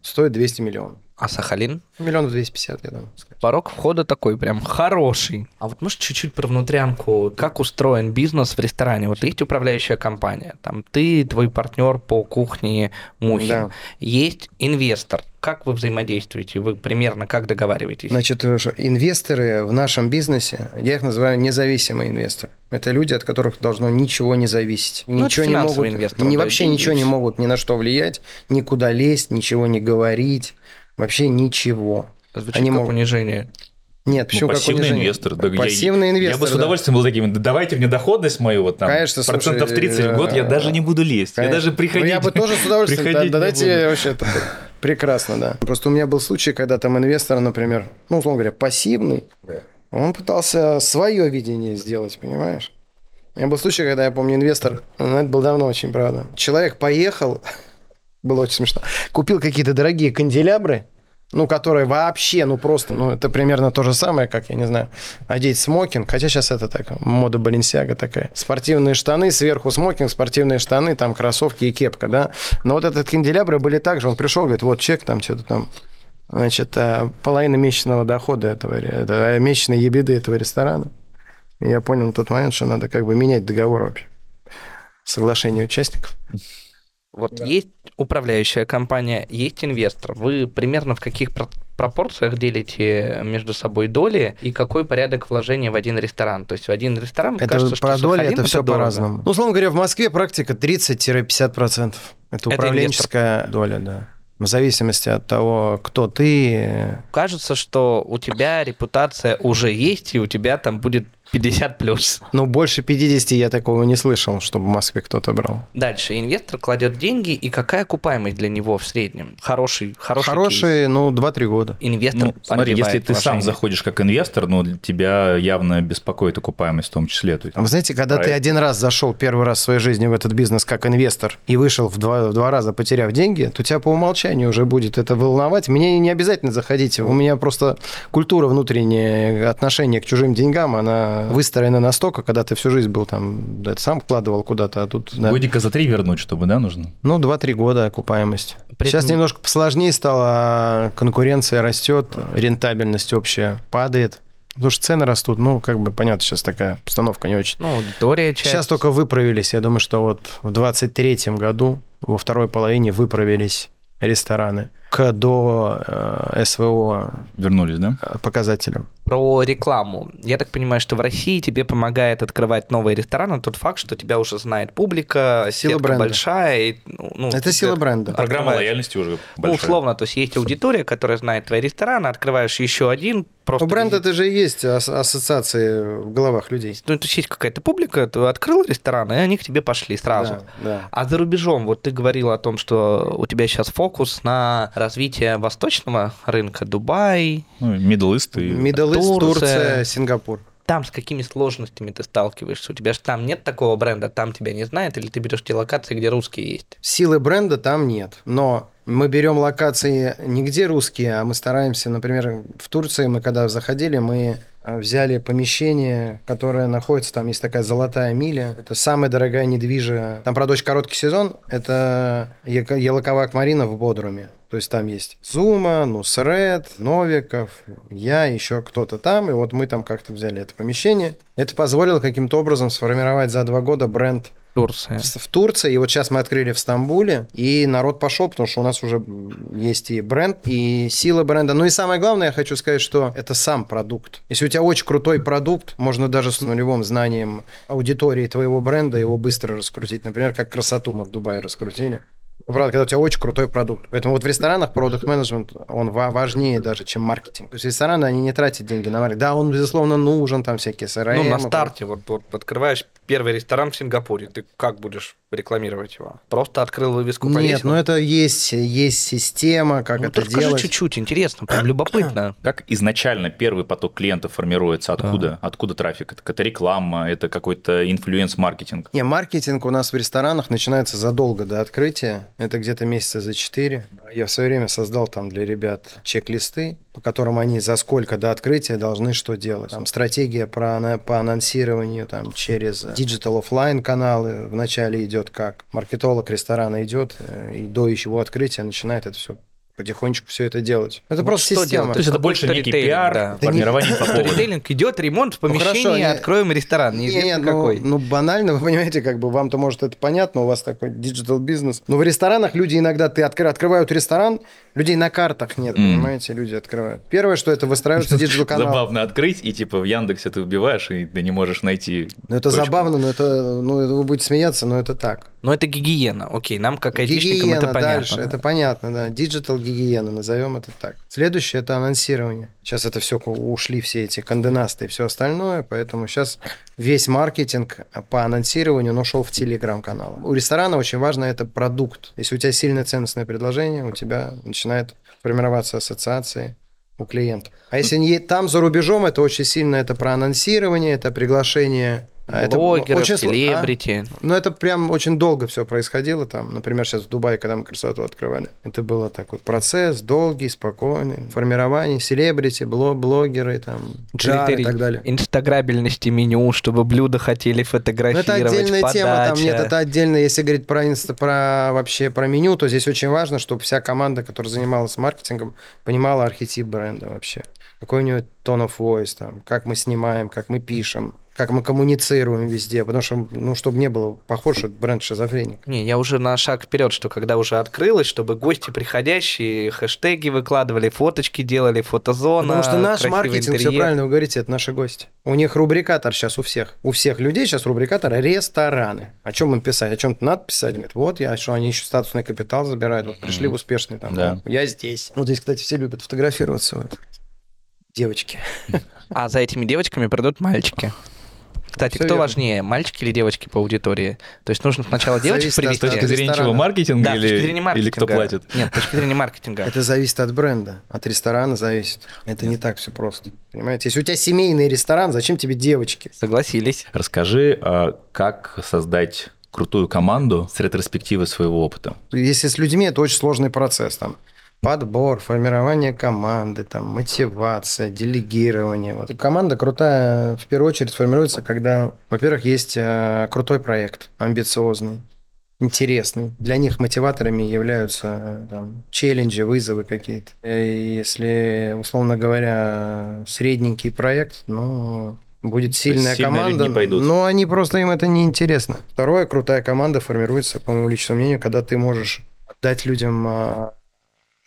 стоит 200 миллионов. А Сахалин? Миллионов 250, я думаю. сказать. Порог входа такой прям хороший. А вот можешь чуть-чуть про внутрянку, как устроен бизнес в ресторане? Вот есть управляющая компания, там ты, твой партнер по кухне Мухин, Да. есть инвестор. Как вы взаимодействуете? Вы примерно как договариваетесь? Значит, э, инвесторы в нашем бизнесе, я их называю независимые инвесторы. Это люди, от которых должно ничего не зависеть. Ну, ничего не могут, инвесторы, не, да, вообще ничего не могут ни на что влиять, никуда лезть, ничего не говорить. Вообще ничего. Звучит они как могут- унижение. Нет, Ну, почему как пассивный унижение? инвестор. да, я- Пассивный Я инвестор, бы с да. удовольствием был таким, «Да давайте мне доходность мою, вот там, Конечно, слушай, процентов 30 в год, я даже не буду лезть. Я Конечно. даже Ну, приходить... я бы тоже с удовольствием. приходить да, дайте буду. вообще это прекрасно, да. Просто у меня был случай, когда там инвестор, например, ну, условно говоря, пассивный, он пытался свое видение сделать, понимаешь? У меня был случай, когда я помню инвестор, ну, это было давно очень, правда. Человек поехал, было очень смешно, купил какие-то дорогие канделябры, ну, которые вообще, ну, просто, ну, это примерно то же самое, как, я не знаю, одеть смокинг, хотя сейчас это так, мода Баленсиага такая. Спортивные штаны, сверху смокинг, спортивные штаны, там, кроссовки и кепка, да. Но вот этот канделябры были так же, он пришел, говорит, вот чек, там, что-то там, значит, э, половина месячного дохода этого, э, месячной ебеды этого ресторана. И я понял на тот момент, что надо как бы менять договор вообще. Соглашение участников. Вот есть управляющая компания, есть инвестор. Вы примерно в каких про- пропорциях делите между собой доли и какой порядок вложения в один ресторан? То есть в один ресторан Это кажется, про что доли, Сахалин это все дорого. по-разному. Ну, условно говоря, в Москве практика 30-50%. Это Это управленческая доля, да. в зависимости от того, кто ты. Кажется, что у тебя репутация уже есть, и у тебя там будет 50 плюс. Ну, больше 50 я такого не слышал, чтобы в Москве кто-то брал. Дальше. Инвестор кладет деньги, и какая окупаемость для него в среднем? Хороший, хороший Хороший, ну, 2-3 года. Инвестор Ну, смотри, если ты сам вложения. заходишь как инвестор, ну, для тебя явно беспокоит окупаемость в том числе. То есть, Вы знаете, когда ты Проект. один раз зашел первый раз в своей жизни в этот бизнес как инвестор и вышел в два, в два раза, потеряв деньги, то тебя по умолчанию уже будет это волновать. Мне не обязательно заходить. У меня просто культура внутреннее отношение к чужим деньгам, она выстроена настолько, когда ты всю жизнь был там, да, ты сам вкладывал куда-то, а тут... да. Годика за три вернуть, чтобы, да, нужно? Ну, 2-3 года окупаемость. При Сейчас этом- немножко посложнее стало, а конкуренция растет, рентабельность общая падает. Потому что цены растут, ну, как бы, понятно, сейчас такая постановка не очень. Ну, аудитория часть. Сейчас только выправились. Я думаю, что вот в 23 году, во второй половине выправились рестораны к до э, СВО Вернулись, да? показателям. Про рекламу. Я так понимаю, что в России тебе помогает открывать новые рестораны тот факт, что тебя уже знает публика, Сила бренда. большая. и, ну, ну, Это сила бренда. Программа открываешь. лояльности уже Ну, большая. условно, то есть есть аудитория, которая знает твои рестораны, открываешь еще один, просто... У бренда это же и есть ас- ассоциации в головах людей. Ну, то есть есть какая-то публика, ты открыл ресторан, и они к тебе пошли сразу. Да, да. А за рубежом, вот ты говорил о том, что у тебя сейчас фокус на развитие восточного рынка, Дубай. Ну, Middle East и... Middle East, Турция. Турция, Сингапур. Там с какими сложностями ты сталкиваешься? У тебя же там нет такого бренда, там тебя не знают, или ты берешь те локации, где русские есть? Силы бренда там нет. Но мы берем локации не где русские, а мы стараемся, например, в Турции мы когда заходили, мы э, взяли помещение, которое находится, там есть такая золотая миля, это самая дорогая недвижимая. Там, правда, очень короткий сезон, это Елаковак Марина в Бодруме. То есть там есть Зума, Нусред, Новиков, я, еще кто-то там. И вот мы там как-то взяли это помещение. Это позволило каким-то образом сформировать за два года бренд Турция. в, в Турции, и вот сейчас мы открыли в Стамбуле, и народ пошел, потому что у нас уже есть и бренд, и сила бренда. Ну и самое главное, я хочу сказать, что это сам продукт. Если у тебя очень крутой продукт, можно даже с нулевым знанием аудитории твоего бренда его быстро раскрутить. Например, как красоту мы в Дубае раскрутили. Правда, когда у тебя очень крутой продукт. Поэтому вот в ресторанах продукт менеджмент он ва- важнее даже, чем маркетинг. То есть рестораны, они не тратят деньги на маркетинг. Да, он, безусловно, нужен, там всякие CRM. Ну, на старте, вот, вот открываешь первый ресторан в Сингапуре, ты как будешь рекламировать его? Просто открыл вывеску, Нет, повесил? ну это есть, есть система, как Ну, это расскажи делать. чуть-чуть, интересно, прям любопытно. Как изначально первый поток клиентов формируется? Откуда? Откуда трафик? Это какая-то реклама, это какой-то influence-маркетинг? Не, маркетинг у нас в ресторанах начинается задолго до открытия. Это где-то месяца за 4. Я в свое время создал там для ребят чек-листы, по которым они за сколько до открытия должны что делать. Там стратегия про, по анонсированию там, через digital оффлайн каналы вначале идет как. Маркетолог ресторана идет э, и до его открытия начинает это все потихонечку все это делать. Это Вот просто система. делать? То есть это больше некий пиар, да. формирование по поводу. Сторителлинг идет, ремонт в помещении, хорошо, не- откроем ресторан, неизвестно Не, ну, какой. Ну, банально, вы понимаете, как бы вам-то может это понятно, у вас такой digital бизнес. Но в ресторанах люди иногда ты откры- открывают ресторан, людей на картах нет, Мгм. понимаете, люди открывают. Первое, что это выстраивается digital канал. Забавно открыть, и типа в Яндексе ты вбиваешь, и ты не можешь найти. Ну, это точку. забавно, но это, ну, это вы будете смеяться, но это так. Но это гигиена, окей, нам как айтишникам Гигиена это понятно. дальше, это понятно, да. Digital гигиена, назовем это так. Следующее это анонсирование. Сейчас это все ушли все эти Condé Nast ы и все остальное, поэтому сейчас весь маркетинг по анонсированию он ушел в телеграм-канал. У ресторана очень важно это продукт. Если у тебя сильное ценностное предложение, у тебя начинает формироваться ассоциации у клиентов. А если не там за рубежом, это очень сильно это про анонсирование, это приглашение это Блогеров, очень а? селебрити. Ну, это прям очень долго все происходило там. Например, сейчас в Дубае, когда мы красоту открывали. Это было так вот процесс долгий, спокойный. Формирование, селебрити, бло- блогеры, там, джар и так далее. Инстаграбельности меню, чтобы блюда хотели Ну, это фотографировать, отдельная подача. тема, там нет, это отдельно, если говорить про, инста, про вообще про меню, то здесь очень важно, чтобы вся команда, которая занималась маркетингом, понимала архетип бренда вообще. Какой у него tone of voice, там, как мы снимаем, как мы пишем, как мы коммуницируем везде, потому что, ну, чтобы не было похож, что это бренд шизофреник. Не, я уже на шаг вперед, что когда уже открылось, чтобы гости приходящие хэштеги выкладывали, фоточки делали, фотозона. Потому что наш маркетинг, все интерьер. правильно вы говорите, это наши гости. У них рубрикатор сейчас у всех. У всех людей сейчас рубрикатор рестораны. О чем им писать? О чем-то надо писать? Говорят, вот я, что они еще статусный капитал забирают. Вот пришли в успешный там. Да. Я здесь. Вот здесь, кстати, все любят фотографироваться. Вот. Девочки. А за этими девочками придут мальчики. Кстати, Всё кто верно. важнее, мальчики или девочки по аудитории? То есть нужно сначала девочек Зависит от С привести? точки зрения чего, маркетинга Да, с точки или, зрения или маркетинга. кто платит? Нет, с точки зрения маркетинга. Это зависит от бренда, от ресторана зависит. Это не так все просто. Понимаете? Если у тебя семейный ресторан, зачем тебе девочки? Согласились. Расскажи, а, как создать крутую команду с ретроспективы своего опыта. Если с людьми, это очень сложный процесс. Там подбор, формирование команды, там, мотивация, делегирование. Вот. Команда крутая, в первую очередь, формируется, когда, во-первых, есть э, крутой проект, амбициозный, интересный. Для них мотиваторами являются э, там, челленджи, вызовы какие-то. И если, условно говоря, средненький проект, ну, будет сильная команда, но они просто им это не интересно. Второе, крутая команда формируется, по моему личному мнению, когда ты можешь дать людям а,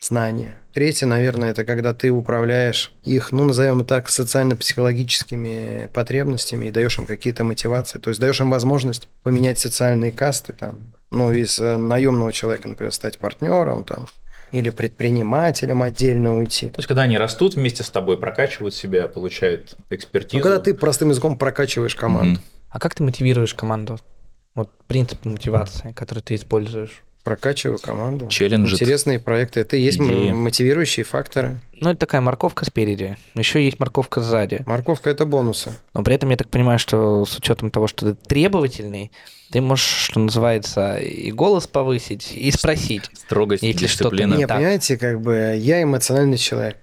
знания. Третье, наверное, это когда ты управляешь их, ну, назовем это так, социально-психологическими потребностями и даешь им какие-то мотивации. То есть даешь им возможность поменять социальные касты, там, ну, из э, наемного человека, например, стать партнером, там, или предпринимателем отдельно уйти. То есть, когда они растут вместе с тобой, прокачивают себя, получают экспертизу. Ну, когда ты простым языком прокачиваешь команду. Мгм. А как ты мотивируешь команду? Вот принцип мотивации, который ты используешь. Прокачиваю команду. Челленджи. Интересные проекты. Это и есть идеи. мотивирующие факторы. Ну, это такая морковка спереди, еще есть морковка сзади. Морковка – это бонусы. Но при этом я так понимаю, что с учетом того, что ты требовательный, ты можешь, что называется, и голос повысить, и спросить. Строгость, Если что-то дисциплина. Не, так. понимаете, как бы я эмоциональный человек.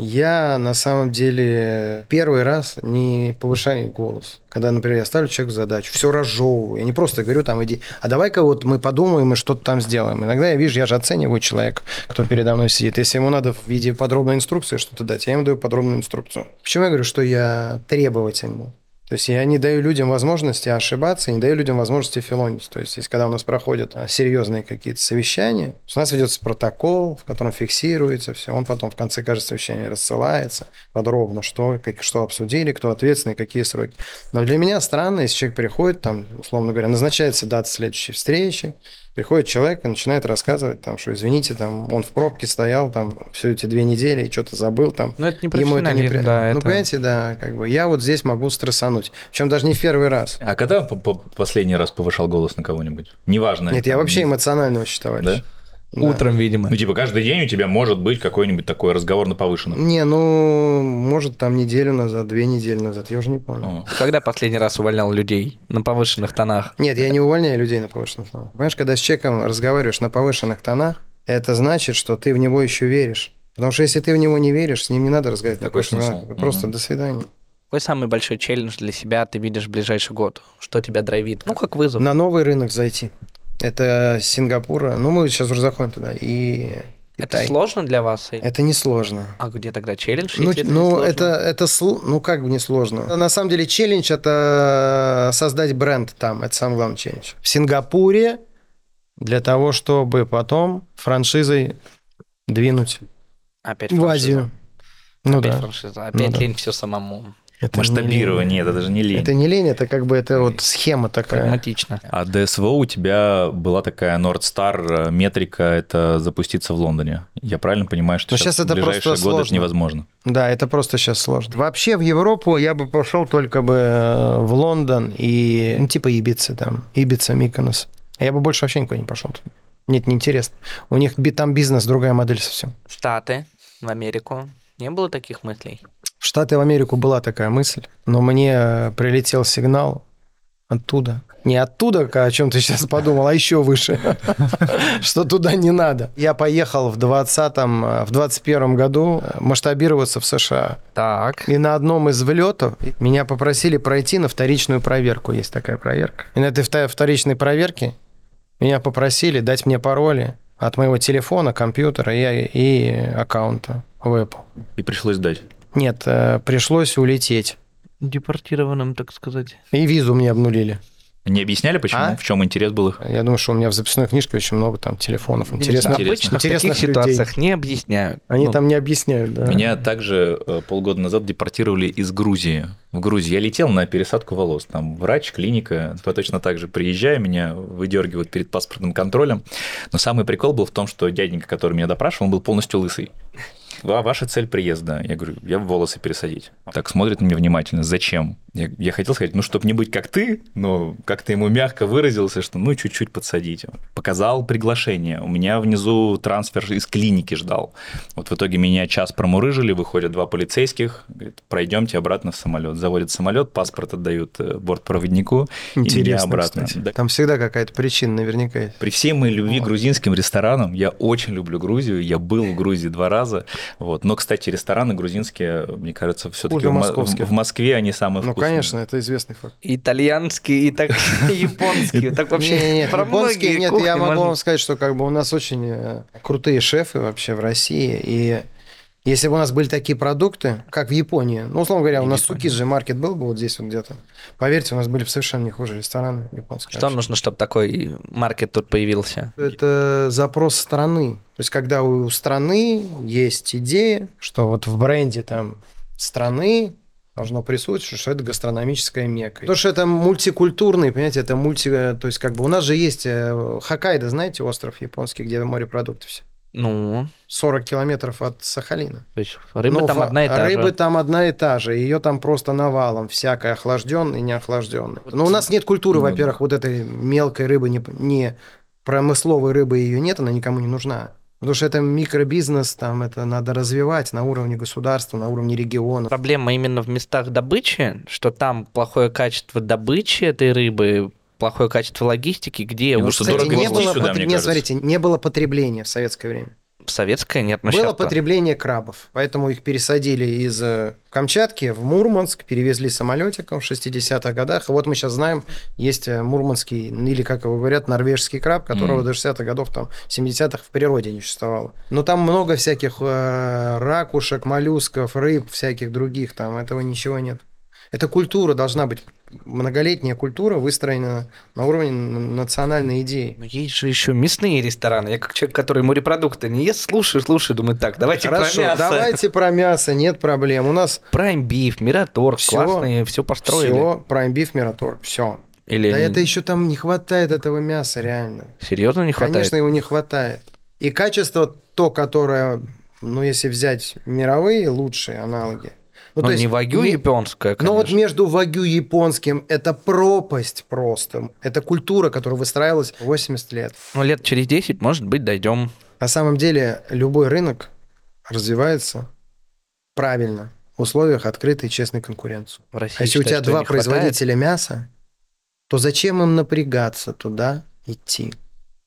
Я на самом деле первый раз не повышаю голос. Когда, например, я ставлю человеку задачу, все разжевываю. Я не просто говорю там, иди, а давай-ка вот мы подумаем и что-то там сделаем. Иногда я вижу, я же оцениваю человека, кто передо мной сидит. Если ему надо в виде подробной инструкции что-то дать, я ему даю подробную инструкцию. Почему я говорю, что я требовательный? То есть я не даю людям возможности ошибаться, не даю людям возможности филонить. То есть, если когда у нас проходят а, серьезные какие-то совещания, у нас ведется протокол, в котором фиксируется все, он потом в конце каждого совещания рассылается подробно, что, как, что обсудили, кто ответственный, какие сроки. Но для меня странно, если человек приходит, там, условно говоря, назначается дата следующей встречи, приходит человек и начинает рассказывать, там, что, извините, там, он в пробке стоял там все эти две недели и что-то забыл там, Ну, это не Ему это не при- да, Ну, это... понимаете, да, как бы я вот здесь могу стрессануть. Причем даже не в первый раз. А когда по- по- последний раз повышал голос на кого-нибудь? Неважно. Нет, я вообще очень товарищ. Да? Да. Утром, видимо. Ну, типа, каждый день у тебя может быть какой-нибудь такой разговор на повышенном. Не, ну, может, там неделю назад, две недели назад, я уже не помню. О. Когда последний раз увольнял людей на повышенных тонах? Нет, я не увольняю людей на повышенных тонах. Понимаешь, когда с человеком разговариваешь на повышенных тонах, это значит, что ты в него еще веришь. Потому что если ты в него не веришь, с ним не надо разговаривать. на Какой повышенных смысл? тонах. Просто Мгм. до свидания. Какой самый большой челлендж для себя ты видишь в ближайший год? Что тебя драйвит? Ну, как вызов. На новый рынок зайти. Это Сингапура. Ну, мы сейчас уже заходим туда. И Это Китай. сложно для вас? Это несложно. А где тогда челлендж? Ну, это ну, это, это, сл- ну, как бы несложно. На самом деле, челлендж – это создать бренд там. Это самый главный челлендж. В Сингапуре для того, чтобы потом франшизой двинуть Опять в франшиза. Азию. Ну Опять да. франшиза. Опять да. лень все самому. Это не Масштабирование, это даже не лень. Это не лень, это как бы это вот схема такая. Прагматично. А ДСВО у тебя была такая North Star метрика, это запуститься в Лондоне. Я правильно понимаю, что Но сейчас, сейчас это в ближайшие просто годы это сложно. невозможно? Да, это просто сейчас сложно. Вообще в Европу я бы пошел только бы э, в Лондон и, ну, типа Ибицы там, Ибица, Миконос. А я бы больше вообще никуда не пошел. Нет, неинтересно. У них там бизнес, другая модель совсем. Штаты, в Америку. Не было таких мыслей? В Штаты в Америку была такая мысль, но мне прилетел сигнал оттуда. Не оттуда, о чем ты сейчас подумал, а еще выше, что туда не надо. Я поехал в 20-м, э, в 21 году э, масштабироваться в США. Так. И на одном из влетов меня попросили пройти на вторичную проверку. Есть такая проверка. И на этой вторичной проверке меня попросили дать мне пароли от моего телефона, компьютера и, и аккаунта в Apple. И пришлось дать. Нет, э, пришлось улететь. Депортированным, так сказать. И визу мне обнулили. Не объясняли, почему? А? В чем интерес был их? Я думаю, что у меня в записной книжке очень много там телефонов. Интересно. Обычно в Интересных таких людей. ситуациях не объясняют. Они Ну, там не объясняют, да. Меня также э, полгода назад депортировали из Грузии. В Грузии я летел на пересадку волос. Там врач, клиника. Я точно так же приезжаю, меня выдергивают перед паспортным контролем. Но самый прикол был в том, что дяденька, который меня допрашивал, он был полностью лысый. А ваша цель приезда? Я говорю, я волосы пересадить. Так смотрит на меня внимательно. Зачем? Я, я хотел сказать, ну, чтобы не быть как ты, но как-то ему мягко выразился, что ну, чуть-чуть подсадить. Показал приглашение. У меня внизу трансфер из клиники ждал. Вот в итоге меня час промурыжили, выходят два полицейских, говорят, пройдемте обратно в самолет. Заводят самолет, паспорт отдают э, бортпроводнику, и Интересно, обратно. кстати. Да. Там всегда какая-то причина наверняка есть. При всей моей любви к грузинским ресторанам, я очень люблю Грузию, я был в Грузии два раза, вот. но, кстати, рестораны грузинские, мне кажется, все-таки в, в Москве они самые Ну, вкусные. конечно, это известный факт. Итальянский и так японский. Так вообще про японские, многие нет, я могу вам сказать, что как бы у нас очень э, крутые шефы вообще в России, и если бы у нас были такие продукты, как в Японии, ну, условно говоря, у нас Сукис же маркет был бы вот здесь вот где-то, поверьте, у нас были бы совершенно не хуже рестораны японские. Что вообще. нужно, чтобы такой маркет тут появился? Это запрос страны. То есть, когда у страны есть идея, что вот в бренде там страны должно присутствовать, что это гастрономическая мека. Потому что это мультикультурный, понимаете, это мульти... То есть, как бы у нас же есть э, Хоккайдо, знаете, остров японский, где морепродукты все. Ну, 40 километров от Сахалина. то есть рыба Ну, там одна и та Рыбы же. там одна и та же. Ее там просто навалом. Всякое охлажденное и неохлажденное. Но у нас нет культуры, Ну, во-первых, вот этой мелкой рыбы, не, не промысловой рыбы ее нет, она никому не нужна. Потому что это микробизнес, там это надо развивать на уровне государства, на уровне региона. Проблема именно в местах добычи, что там плохое качество добычи этой рыбы, плохое качество логистики, где Ну, что кстати, дорого не было, сюда, пот- мне нет, кажется. смотрите, не было потребления в советское время. Советское нет, но было потребление крабов, поэтому их пересадили из э, Камчатки в Мурманск, перевезли самолетиком в 60-х годах. И вот мы сейчас знаем, есть э, мурманский, или, как его говорят, норвежский краб, которого Мгм. до 60-х годов, там, 70-х в природе не существовало. Но там много всяких э, ракушек, моллюсков, рыб, всяких других, там этого ничего нет. Это культура должна быть, многолетняя культура выстроена на уровне национальной идеи. Но есть же еще мясные рестораны. Я как человек, который морепродукты не ест, слушаю, слушаю, думаю, так, давайте Хорошо, про мясо. давайте про мясо, нет проблем. У нас Prime Beef, Мираторг, Всё. классные, все построили. все, Prime Beef, Mirator, все. Или Да это еще там не хватает этого мяса, реально. серьезно не хватает? Конечно, его не хватает. И качество то, которое, ну, если взять мировые лучшие аналоги. Ну, Ну, не вагю не- японское, Но вот конечно. между вагю японским это пропасть просто. Это культура, которая выстраивалась 80 лет. Ну, лет через 10, может быть, дойдем. На самом деле любой рынок развивается правильно в условиях открытой и честной конкуренции. В России А если у считают, тебя два не хватает. производителя мяса, то зачем им напрягаться туда идти?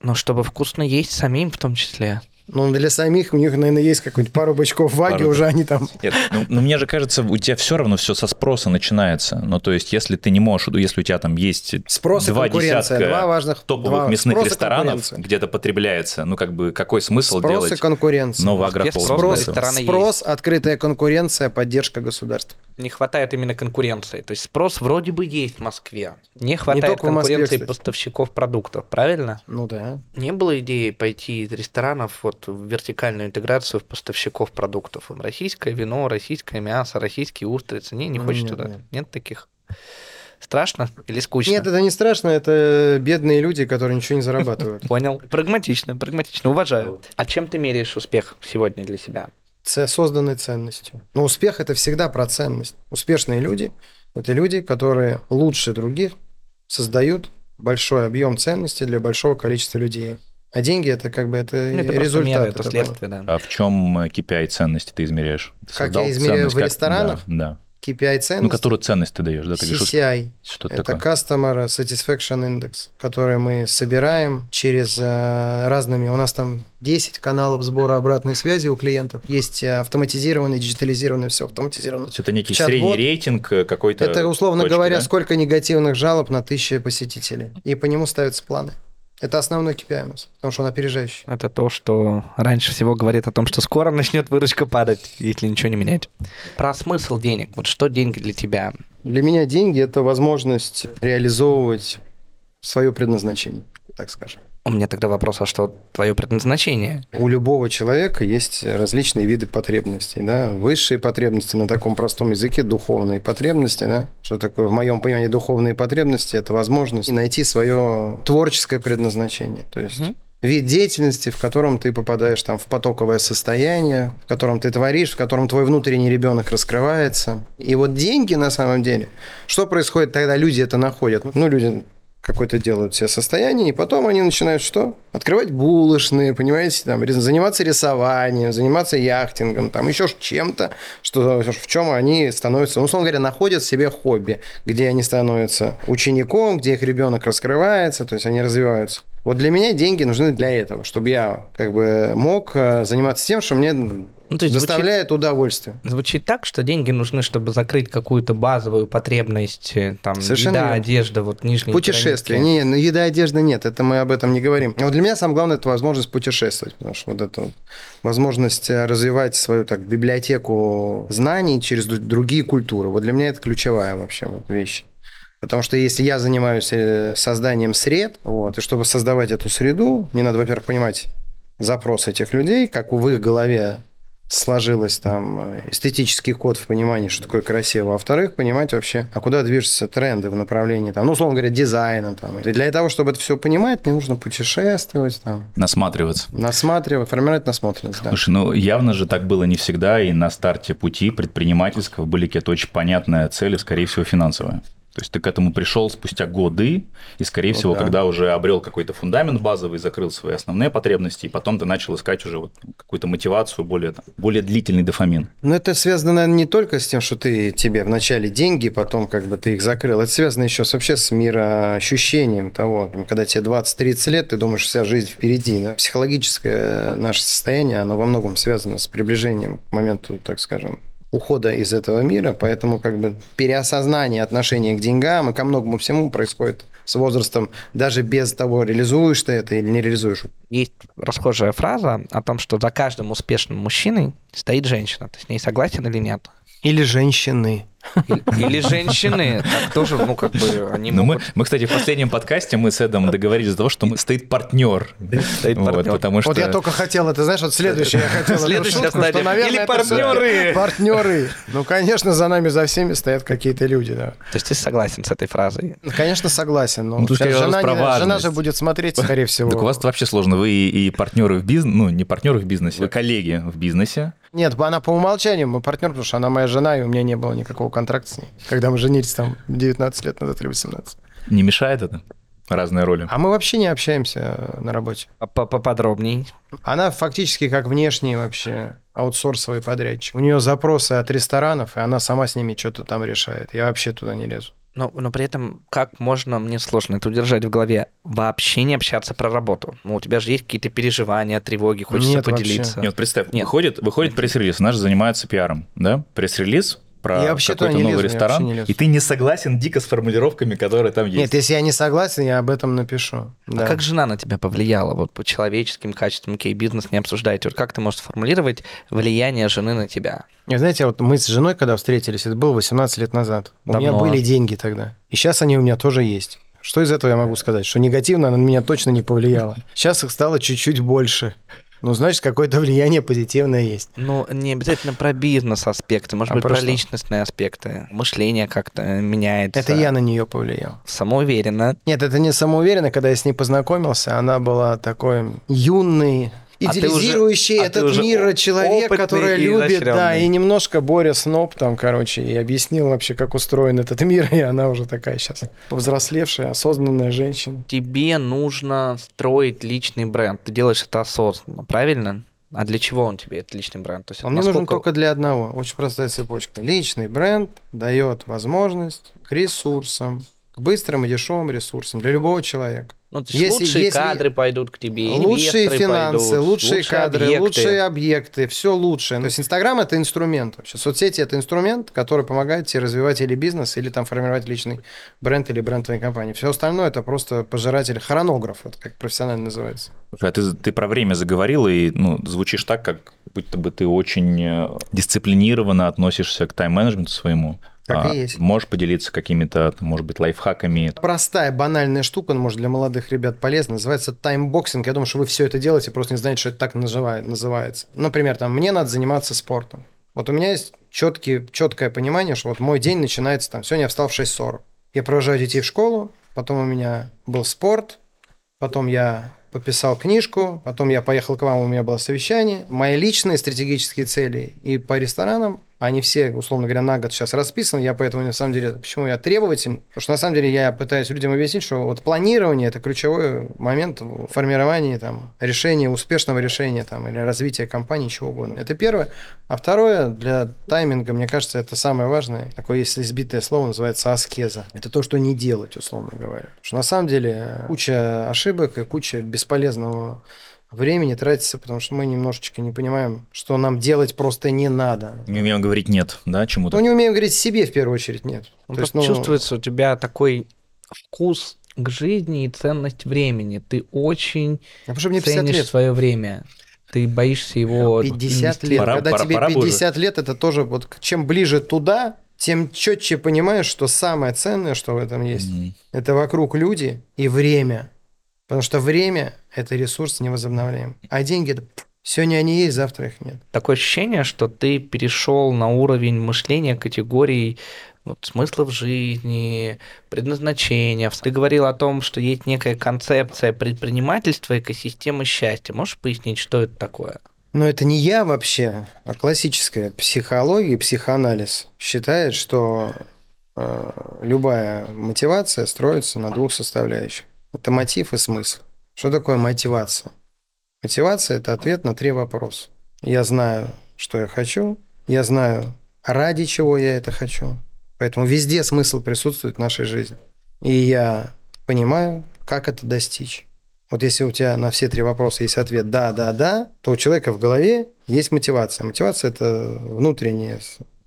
Ну, чтобы вкусно есть самим в том числе. Ну, для самих у них, наверное, есть какой-нибудь пару бычков ваги, Пару, уже они там... Нет, ну, ну, мне же кажется, у тебя все равно все со спроса начинается. Ну, то есть, если ты не можешь, если у тебя там есть Спрос и два конкуренция. десятка Два важных... топовых два- мясных спрос и ресторанов где-то потребляется, ну, как бы, какой смысл Спрос и делать конкуренция. новый Москве агрополк? спрос спрос, открытая конкуренция, поддержка государства. Не хватает именно конкуренции. То есть спрос вроде бы есть в Москве. Не хватает Москве, конкуренции кстати. поставщиков продуктов, правильно? Ну да. Не было идеи пойти из ресторанов вот в вертикальную интеграцию в поставщиков продуктов. Российское вино, российское мясо, российские устрицы. Не, не Ну, хочешь нет, туда? нет. Нет таких? Страшно или скучно? Нет, это не страшно, это бедные люди, которые ничего не зарабатывают. Понял. Прагматично, прагматично. Уважаю. А чем ты меряешь успех сегодня для себя? Ц- созданной ценностью. Но успех это всегда про ценность. Успешные люди это люди, которые лучше других создают большой объем ценностей для большого количества людей. А деньги это как бы это, Ну, это результат. это этого. следствие, да. А в чем KPI ценности ты измеряешь? Ты Как я измеряю ценность, в как- ресторанах? Да, да. KPI Ну, которую ценность ты даешь, да? Ты CCI. что Это такое? Customer Satisfaction Index, который мы собираем через э, разными... У нас там 10 каналов сбора обратной связи у клиентов. Есть э, автоматизированный, диджитализированный, все автоматизировано. То есть это некий средний рейтинг э, какой-то Это, условно точки, говоря, да? сколько негативных жалоб на тысячи посетителей. И по нему ставятся планы. Это основной KPI у нас, потому что он опережающий. Это то, что раньше всего говорит о том, что скоро начнет выручка падать, если ничего не менять. Про смысл денег. Вот что деньги для тебя? Для меня деньги – это возможность реализовывать свое предназначение, так скажем. У меня тогда вопрос, а что твое предназначение? У любого человека есть различные виды потребностей, да, высшие потребности на таком простом языке, духовные потребности, да. Что такое, в моем понимании, духовные потребности – это возможность найти свое творческое предназначение, то есть Мгм. вид деятельности, в котором ты попадаешь там в потоковое состояние, в котором ты творишь, в котором твой внутренний ребенок раскрывается. И вот деньги на самом деле, что происходит тогда, люди это находят? Ну, люди какое-то делают себе состояние, и потом они начинают что? Открывать булочные, понимаете, там, заниматься рисованием, заниматься яхтингом, там еще чем-то, что, в чем они становятся, ну, условно говоря, находят себе хобби, где они становятся учеником, где их ребенок раскрывается, то есть они развиваются. Вот для меня деньги нужны для этого, чтобы я как бы мог э, заниматься тем, что мне Ну, то есть звучит, доставляет удовольствие. звучит так, что деньги нужны, чтобы закрыть какую-то базовую потребность, э, там, Совершенно еда, верно. одежда, вот нижние Путешествия. границы. Не, ну еда, одежда нет, это мы об этом не говорим. Вот для меня самое главное это возможность путешествовать, потому что вот это вот возможность э, развивать свою так библиотеку знаний через другие культуры. Вот для меня это ключевая вообще вот вещь. Потому что если я занимаюсь э, созданием сред, вот, и чтобы создавать эту среду, мне надо, во-первых, понимать запрос этих людей, как в их голове сложилось там э, эстетический код в понимании, что такое красиво. А Во-вторых, понимать вообще, а куда движутся тренды в направлении, там, ну, условно говоря, дизайна. Там. И для того, чтобы это все понимать, мне нужно путешествовать, там, Насматриваться. насматривать, формировать насмотренность. Да. Слушай, ну явно же так было не всегда, и на старте пути предпринимательского были какие-то очень понятные цели, скорее всего, финансовые. То есть ты к этому пришел спустя годы, и, скорее Ну всего, да. когда уже обрел какой-то фундамент базовый, закрыл свои основные потребности, и потом ты начал искать уже вот какую-то мотивацию, более, там, более длительный дофамин. Но это связано, наверное, не только с тем, что ты тебе вначале деньги, потом как бы ты их закрыл. Это связано еще с, вообще с мироощущением того, когда тебе 20-30 лет, ты думаешь, вся жизнь впереди. Да? Психологическое наше состояние, оно во многом связано с приближением к моменту, так скажем, ухода из этого мира, поэтому как бы переосознание отношения к деньгам и ко многому всему происходит с возрастом, даже без того, реализуешь ты это или не реализуешь. Есть расхожая фраза о том, что за каждым успешным мужчиной стоит женщина. Ты с ней согласен или нет? Или женщины. Или, женщины. Так тоже, ну, как бы, они Но мы, могут... мы, кстати, в последнем подкасте мы с Эдом договорились за того, что мы, стоит партнер. Стоит Вот, партнер. потому что... Вот я только хотел, это знаешь, вот следующее я хотел Следующая шутку, стадия. что, наверное, Или партнеры. Партнеры. Ну, конечно, за нами, за всеми стоят какие-то люди, да. То есть ты согласен с этой фразой? Ну, Конечно, согласен, но Ну, тут жена, не- жена же будет смотреть, скорее всего. Так у вас вообще сложно. Вы и, и партнеры в бизнесе, ну, не партнеры в бизнесе, вы коллеги в бизнесе. Нет, она по умолчанию, мы партнер, потому что она моя жена, и у меня не было никакого контракта с ней. Когда мы женились там 19 лет назад или 18. Не мешает это? Разные роли. А мы вообще не общаемся э, на работе. А по- Поподробней. Она фактически как внешний вообще аутсорсовый подрядчик. У нее запросы от ресторанов, и она сама с ними что-то там решает. Я вообще туда не лезу. Но, но при этом, как можно, мне сложно это удержать в голове, вообще не общаться про работу? Ну, у тебя же есть какие-то переживания, тревоги, хочется Нет, вообще. поделиться. Нет, вот представь, Нет. выходит, выходит пресс-релиз, наш занимается пиаром, да? Пресс-релиз про Я вообще туда какой-то не новый лезу, ресторан, не и ты не согласен дико с формулировками, которые там есть. Нет, если я не согласен, я об этом напишу. Да. А как жена на тебя повлияла? Вот по человеческим качествам, окей, бизнес не обсуждаете. Вот как ты можешь сформулировать влияние жены на тебя? Не, Знаете, вот мы с женой, когда встретились, это было 18 лет назад. У меня Давно. были деньги тогда. И сейчас они у меня тоже есть. Что из этого я могу сказать? Что негативно она на меня точно не повлияла. Сейчас их стало чуть-чуть больше. Ну, значит, какое-то влияние позитивное есть. Ну, не обязательно про бизнес-аспекты, может А быть, про что? личностные аспекты. Мышление как-то меняется. Это я на нее повлиял. Самоуверенно. Нет, это не самоуверенно. Когда я с ней познакомился, она была такой уже- идеализирующий а этот уже мир о- человек, который любит, да, и немножко Боря Сноб там, короче, и объяснил вообще, как устроен этот мир, и она уже такая сейчас повзрослевшая, осознанная женщина. Тебе нужно строить личный бренд. Ты делаешь это осознанно, правильно? А для чего он тебе, этот личный бренд? То есть Он мне нужен насколько- только для одного. Очень простая цепочка. Личный бренд дает возможность к ресурсам, к быстрым и дешевым ресурсам для любого человека. Ну, то есть Если- лучшие если- кадры пойдут к тебе, Лучшие финансы, пойдут, лучшие кадры, объекты. лучшие объекты, все лучшее. То есть Инстаграм это инструмент. Вообще соцсети это инструмент, который помогает тебе развивать или бизнес, или там формировать личный бренд или бренд твоей компании. Все остальное это просто пожиратель, хронограф, это как профессионально называется. А ты, ты про время заговорил, и ну, звучишь так, как будто бы ты очень э, дисциплинированно относишься к тайм-менеджменту своему. Как А, и есть. Можешь поделиться какими-то, может быть, лайфхаками? Простая, банальная штука, но, может, для молодых ребят полезна. Называется timeboxing. Я думаю, что вы все это делаете, просто не знаете, что это так называет, называется. Например, там, мне надо заниматься спортом. Вот у меня есть четкий, четкое понимание, что вот мой день начинается там. Сегодня я встал в 6.40. Я провожаю детей в школу, потом у меня был спорт, потом я пописал книжку, потом я поехал к вам, у меня было совещание. Мои личные стратегические цели и по ресторанам, они все, условно говоря, на год сейчас расписаны. Я поэтому, на самом деле, почему я требователен? Потому что, на самом деле, я пытаюсь людям объяснить, что вот планирование – это ключевой момент в формировании там, решения, успешного решения там, или развития компании, чего угодно. Это первое. А второе, для тайминга, мне кажется, это самое важное. Такое, если избитое слово, называется аскеза. Это то, что не делать, условно говоря. Потому что, на самом деле, куча ошибок и куча бесполезного времени тратится, потому что мы немножечко не понимаем, что нам делать просто не надо. Не умеем говорить нет, да, чему-то? Ну, не умеем говорить себе в первую очередь нет. Ну, То есть, ну, чувствуется у тебя такой вкус к жизни и ценность времени. Ты очень а 50 ценишь лет. свое время. Ты боишься его 50 лет. Пора- Когда пора- тебе пора бы уже. 50 лет, это тоже вот чем ближе туда, тем четче понимаешь, что самое ценное, что в этом есть, Мгм. это вокруг люди и время. Потому что время – это ресурс невозобновляемый. А деньги – это сегодня они есть, завтра их нет. Такое ощущение, что ты перешел на уровень мышления категорий вот, смыслов жизни, предназначения. Ты говорил о том, что есть некая концепция предпринимательства, экосистемы счастья. Можешь пояснить, что это такое? Но это не я вообще, а классическая психология психоанализ считает, что э, любая мотивация строится на двух составляющих. Это мотив и смысл. Что такое мотивация? Мотивация – это ответ на три вопроса. Я знаю, что я хочу, я знаю, ради чего я это хочу. Поэтому везде смысл присутствует в нашей жизни. И я понимаю, как это достичь. Вот если у тебя на все три вопроса есть ответ «да, да, да», то у человека в голове есть мотивация. Мотивация – это внутренний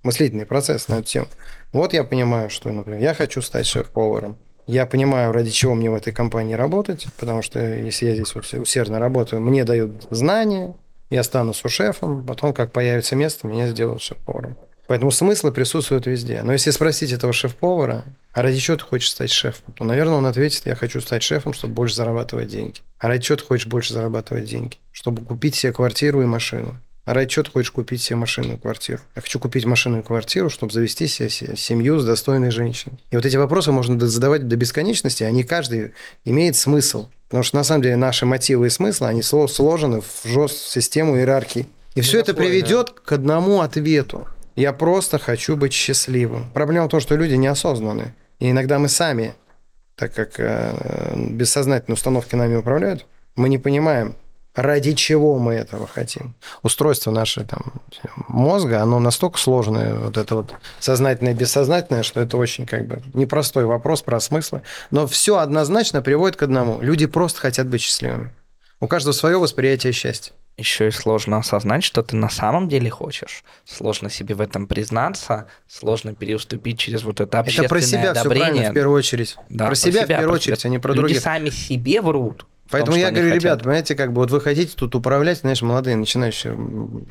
мыслительный процесс на эту тему. Вот я понимаю, что, например, я хочу стать шеф-поваром. Я понимаю, ради чего мне в этой компании работать, потому что если я здесь вот усердно работаю, мне дают знания, я стану сушефом, потом, как появится место, меня сделают шеф-поваром. Поэтому смыслы присутствуют везде. Но если спросить этого шеф-повара, а ради чего ты хочешь стать шефом, то, наверное, он ответит, я хочу стать шефом, чтобы больше зарабатывать деньги. А ради чего ты хочешь больше зарабатывать деньги? Чтобы купить себе квартиру и машину. А ради чего ты хочешь купить себе машину и квартиру? Я хочу купить машину и квартиру, чтобы завести себе се- семью с достойной женщиной. И вот эти вопросы можно задавать до бесконечности, они каждый имеет смысл. Потому что на самом деле наши мотивы и смыслы, они сло- сложены в жесткую систему иерархии. И все это приведет к одному ответу. Я просто хочу быть счастливым. Проблема в том, что люди неосознанны. И иногда мы сами, так как э, бессознательные установки нами управляют, мы не понимаем, ради чего мы этого хотим. Устройство наше там, мозга, оно настолько сложное, вот это вот сознательное и бессознательное, что это очень как бы непростой вопрос про смыслы. Но все однозначно приводит к одному. Люди просто хотят быть счастливыми. У каждого свое восприятие счастья. Еще и сложно осознать, что ты на самом деле хочешь. Сложно себе в этом признаться, сложно переуступить через вот это общественное это про себя все одобрение. правильно, в первую очерить. Да, про, себя, в первую про очередь, себя. а не про Люди других. сами себе врут. Поэтому том, я говорю, хотят. ребят, понимаете, как бы вот вы хотите тут управлять, знаешь, молодые, начинающие.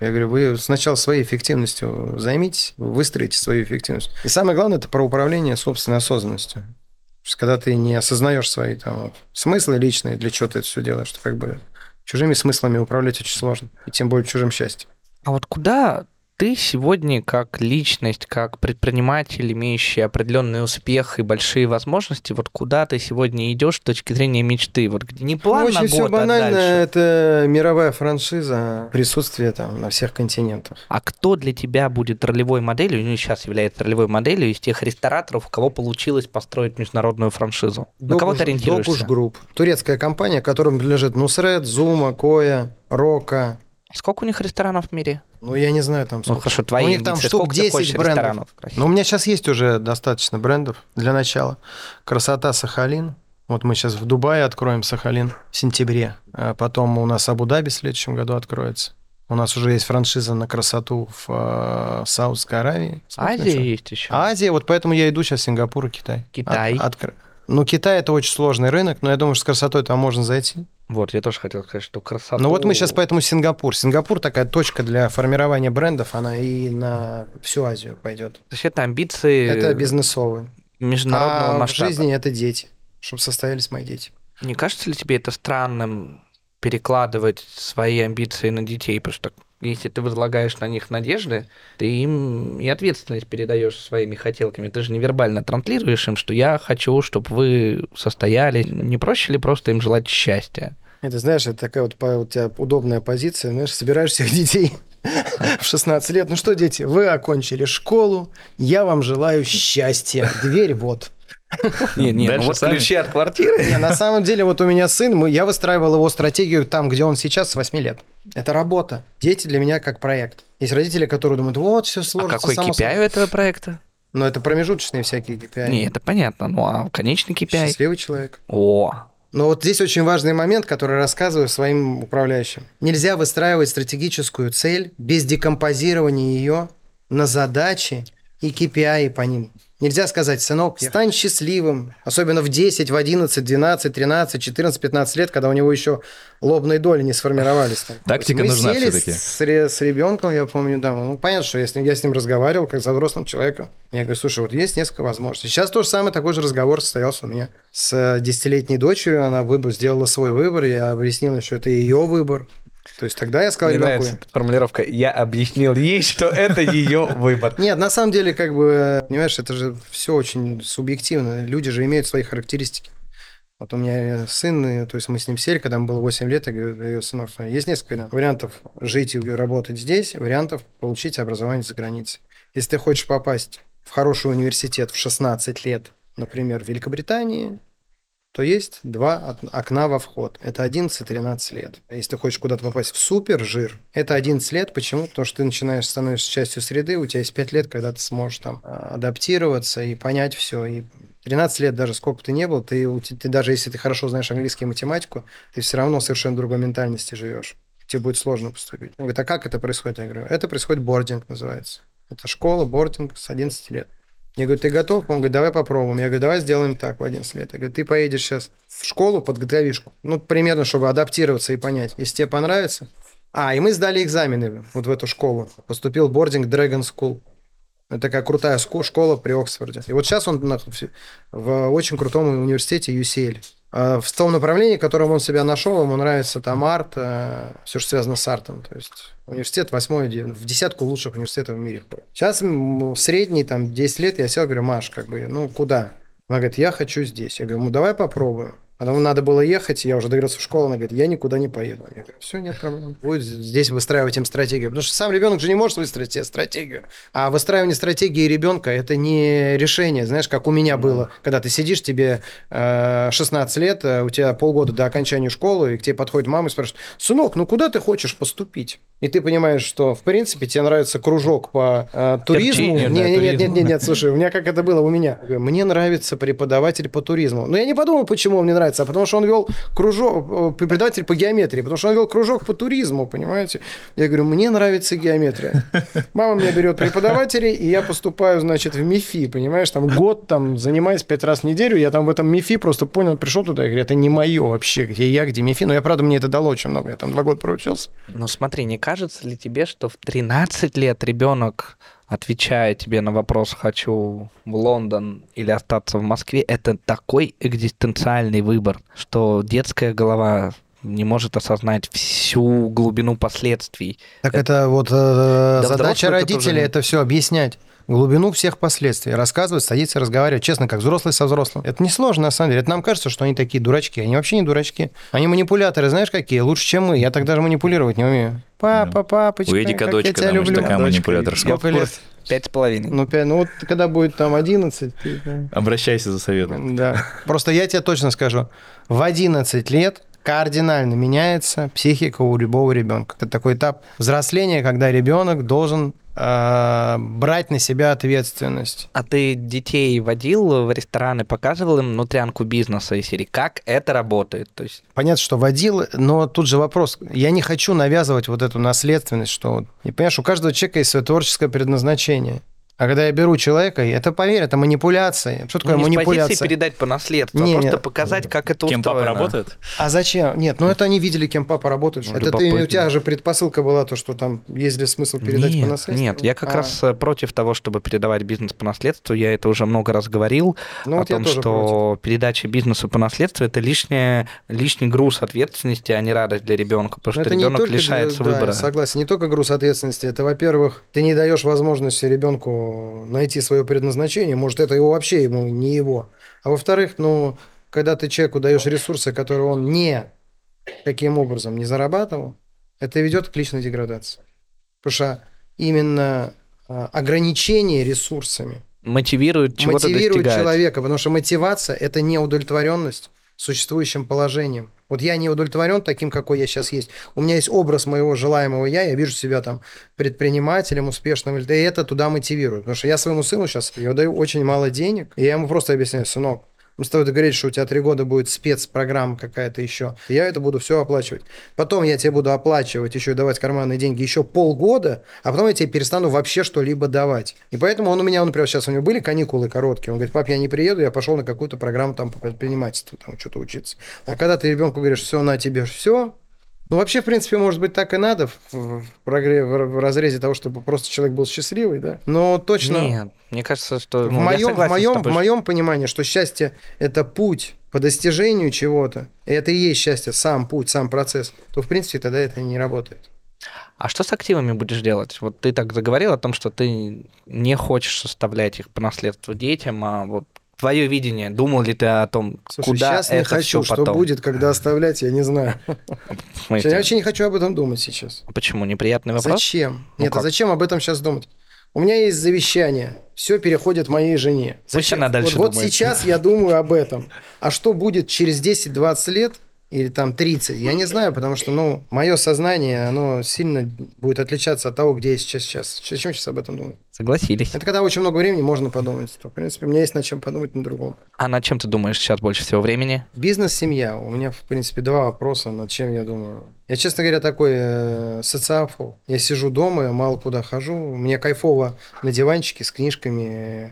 Я говорю, вы сначала своей эффективностью займитесь, выстроите свою эффективность. И самое главное, это про управление собственной осознанностью. То есть, когда ты не осознаешь свои там, вот, смыслы личные, для чего ты это все делаешь, что как бы чужими смыслами управлять очень сложно. И тем более чужим счастьем. А вот куда ты сегодня как личность, как предприниматель, имеющий определенный успех и большие возможности, вот куда ты сегодня идешь с точки зрения мечты? Вот где не план на Очень все год, а банально. дальше. Это мировая франшиза, присутствие там на всех континентах. А кто для тебя будет ролевой моделью, ну, сейчас является ролевой моделью из тех рестораторов, у кого получилось построить международную франшизу? На кого ты ориентируешься? Докуш Group. Турецкая компания, которым принадлежит Nusr-Et, Zuma, Coya, Roka. Сколько у них ресторанов в мире? Ну, я не знаю там Ну, сколько. хорошо, твои У них там штук Сколько ты 10 хочешь брендов. ресторанов красивых? Но у меня сейчас есть уже достаточно брендов для начала. Красота Сахалин. Вот мы сейчас в Дубае откроем Сахалин в сентябре. А потом у нас Абу-Даби в следующем году откроется. У нас уже есть франшиза на красоту в э, Саудовской Аравии. Смотрим, Азия что. есть еще. Азия, вот поэтому я иду сейчас в Сингапур и Китай. Китай. От- откр- Ну, Китай это очень сложный рынок, но я думаю, что с красотой там можно зайти. Вот, я тоже хотел сказать, что красота. Ну вот мы сейчас поэтому Сингапур. Сингапур такая точка для формирования брендов, она и на всю Азию пойдет. То есть это амбиции Это бизнесовые. международного А в масштаба. жизни это дети, чтобы состоялись мои дети. Не кажется ли тебе это странным перекладывать свои амбиции на детей? Потому что если ты возлагаешь на них надежды, ты им и ответственность передаешь своими хотелками. Ты же невербально транслируешь им, что я хочу, чтобы вы состоялись. Не проще ли просто им желать счастья? Это, знаешь, это такая вот у тебя удобная позиция, знаешь, собираешь всех детей в 16 лет. Ну что, дети, вы окончили школу, я вам желаю счастья. Дверь вот. Не, не, Дальше ну вот сами. ключи от квартиры. Не, на самом деле, вот у меня сын, мы- я выстраивал его стратегию там, где он сейчас, с 8 лет. Это работа. Дети для меня как проект. Есть родители, которые думают, вот, все А сложно. какой само KPI у собой». этого проекта? Но это промежуточные всякие KPI. Не, это понятно. Ну, а конечный KPI? Счастливый человек. О, Но вот здесь очень важный момент, который рассказываю своим управляющим. Нельзя выстраивать стратегическую цель без декомпозирования ее на задачи и KPI по ним. Нельзя сказать, сынок, стань счастливым, особенно в 10, в 11, 12, 13, 14, 15 лет, когда у него еще лобные доли не сформировались. там. Тактика Мы нужна сели всё-таки. С, с ребенком, я помню, да, ну понятно, что я с, ним, я с ним разговаривал, как со взрослым человеком. Я говорю, слушай, вот есть несколько возможностей. Сейчас тоже самый такой же разговор состоялся у меня с э, десятилетней дочерью. Она выбор, сделала свой выбор, я объяснил, что это ее выбор. То есть тогда я сказал мне ребенку... нравится эта формулировка. Я объяснил ей, что это ее выбор. Нет, на самом деле, как бы, понимаешь, это же все очень субъективно. Люди же имеют свои характеристики. Вот у меня сын, то есть мы с ним сели, когда ему было 8 лет, я говорю, «Э, сынок, есть несколько вариантов жить и работать здесь, вариантов получить образование за границей. Если ты хочешь попасть в хороший университет в 16 лет, например, в Великобритании, то есть два окна во вход. Это 11-13 лет. Если ты хочешь куда-то попасть в супер жир, это 11 лет. Почему? Потому что ты начинаешь становишься частью среды, у тебя есть 5 лет, когда ты сможешь там а, адаптироваться и понять все. И 13 лет даже сколько бы ты не был, ты, ты даже если ты хорошо знаешь английский и математику, ты все равно совершенно другой ментальности живешь. Тебе будет сложно поступить. Он говорит, а как это происходит? Я говорю, это происходит бординг называется. Это школа, бординг с 11 лет. Я говорю, ты готов? Он говорит, давай попробуем. Я говорю, давай сделаем так в 11 лет. Я говорю, ты поедешь сейчас в школу, подготовишку. Ну, примерно, чтобы адаптироваться и понять. Если тебе понравится. А, и мы сдали экзамены вот в эту школу. Поступил бординг Dragon School. Это такая крутая школа при Оксфорде. И вот сейчас он в очень крутом университете UCL. А В том направлении, в котором он себя нашел, ему нравится там арт, все, что связано с артом. То есть университет восьмой, в десятку лучших университетов в мире. Сейчас средний, там, 10 лет, я сел, говорю, Маш, как бы, ну, куда? Она говорит, я хочу здесь. Я говорю, ну, давай попробуем. Потом надо было ехать, я уже договорился в школу, она говорит, я никуда не поеду. Я говорю, все, нет проблем. Будет здесь выстраивать им стратегию. Потому что сам ребенок же не может выстроить себе стратегию. А выстраивание стратегии ребенка – это не решение. Знаешь, как у меня было, когда ты сидишь, тебе э, 16 лет, э, у тебя полгода до окончания школы, и к тебе подходит мама и спрашивает, сынок, ну куда ты хочешь поступить? И ты понимаешь, что, в принципе, тебе нравится кружок по э, туризму. Перчению, да, Не, не, нет, туризму. нет, нет, нет, слушай, у меня как это было у меня. Мне нравится преподаватель по туризму. Но я не подумал, почему мне нравится, а потому что он вел кружок, э, преподаватель по геометрии, потому что он вел кружок по туризму, понимаете? Я говорю, мне нравится геометрия. Мама меня берет преподавателей, и я поступаю, значит, в МИФИ, понимаешь, там год там занимаюсь пять раз в неделю, я там в этом МИФИ просто понял, пришел туда, и говорю, это не мое вообще, где я, где МИФИ, но я, правда, мне это дало очень много, я там два года проучился. Ну смотри, не кажется ли тебе, что в 13 лет ребенок, отвечая тебе на вопрос «хочу в Лондон или остаться в Москве», это такой экзистенциальный выбор, что детская голова не может осознать всю глубину последствий. Так это вот э, Да задача взрослых это родителей не- это все объяснять. Глубину всех последствий. Рассказывать, садиться, разговаривать, честно, как взрослый со взрослым. Это несложно, на самом деле. Это нам кажется, что они такие дурачки. Они вообще не дурачки. Они манипуляторы, знаешь, какие? Лучше, чем мы. Я так даже манипулировать не умею. Папа, папочка, У Эдика как дочка, я тебя там, люблю. такая манипулятор. Сколько лет? Пять с половиной. Ну, пять, ну вот когда будет там 11, ты, да. Обращайся за советом. Да. Просто я тебе точно скажу. В 11 лет кардинально меняется психика у любого ребенка. Это такой этап взросления, когда ребенок должен э, брать на себя ответственность. А ты детей водил в рестораны, показывал им внутрянку бизнеса и серии, как это работает? То есть Понятно, что водил, но тут же вопрос. Я не хочу навязывать вот эту наследственность, что... И понимаешь, у каждого человека есть свое творческое предназначение. А когда я беру человека, это, поверь, это манипуляция. Что такое Ну, не манипуляция? позиции передать по наследству, Не, а просто нет. показать, как это Кем папа устроено. работает? А зачем? Нет, ну это они видели, кем папа работает. Ну, это ты, у тебя же предпосылка была то, что там есть ли смысл передать нет, по наследству? Нет, я как А, раз э, против того, чтобы передавать бизнес по наследству. Я это уже много раз говорил ну, о вот том, что передача бизнеса по наследству это лишняя, лишний груз ответственности, а не радость для ребенка, потому Но что это не ребенок лишается да, выбора. я согласен, не только груз ответственности. Это, во-первых, ты не даешь возможности ребенку найти свое предназначение. Может, это его вообще ему не его. А во-вторых, ну, когда ты человеку даешь ресурсы, которые он не таким образом не зарабатывал, это ведет к личной деградации. Потому что именно а, ограничение ресурсами Мотивирует мотивирует достигать. человека, потому что мотивация это не удовлетворенность существующим положением. Вот я не удовлетворен таким, какой я сейчас есть. У меня есть образ моего желаемого я, я вижу себя там предпринимателем, успешным, и это туда мотивирует. Потому что я своему сыну сейчас, я даю очень мало денег, и я ему просто объясняю, сынок, мы с тобой договорились, что у тебя три года будет спецпрограмма какая-то еще. Я это буду все оплачивать. Потом я тебе буду оплачивать, еще и давать карманные деньги еще полгода, а потом я тебе перестану вообще что-либо давать. И поэтому он у меня, он, например, сейчас у него были каникулы короткие. Он говорит, пап, я не приеду, я пошел на какую-то программу там по предпринимательству, там что-то учиться. А когда ты ребенку говоришь, все, на тебе все, ну, вообще, в принципе, может быть, так и надо в, в прогре- в- разрезе того, чтобы просто человек был счастливый, да? Но точно... Нет, мне кажется, что... В ну, моем, в, моем, в моем понимании, что счастье – это путь по достижению чего-то, и это и есть счастье, сам путь, сам процесс, то, в принципе, тогда это не работает. А что с активами будешь делать? Вот ты так заговорил о том, что ты не хочешь составлять их по наследству детям, а вот твое видение, думал ли ты о том, Слушай, куда сейчас не это хочу, всё что потом? будет, когда оставлять, я не знаю. Я вообще не хочу об этом думать сейчас. Почему? Неприятный вопрос? Зачем? Ну Нет, а зачем об этом сейчас думать? У меня есть завещание, все переходит моей жене. Пусть она дальше вот, вот сейчас я думаю об этом. А что будет через 10-20 лет или там 30, я не знаю, потому что, ну, мое сознание, оно сильно будет отличаться от того, где я сейчас сейчас. Зачем сейчас об этом думать? Согласились. Это когда очень много времени можно подумать. То, в принципе, у меня есть над чем подумать на другом. А над чем ты думаешь сейчас больше всего времени? Бизнес, семья. У меня, в принципе, два вопроса, над чем я думаю. Я, честно говоря, такой э, социофоб. Я сижу дома, я мало куда хожу. Мне кайфово на диванчике с книжками э,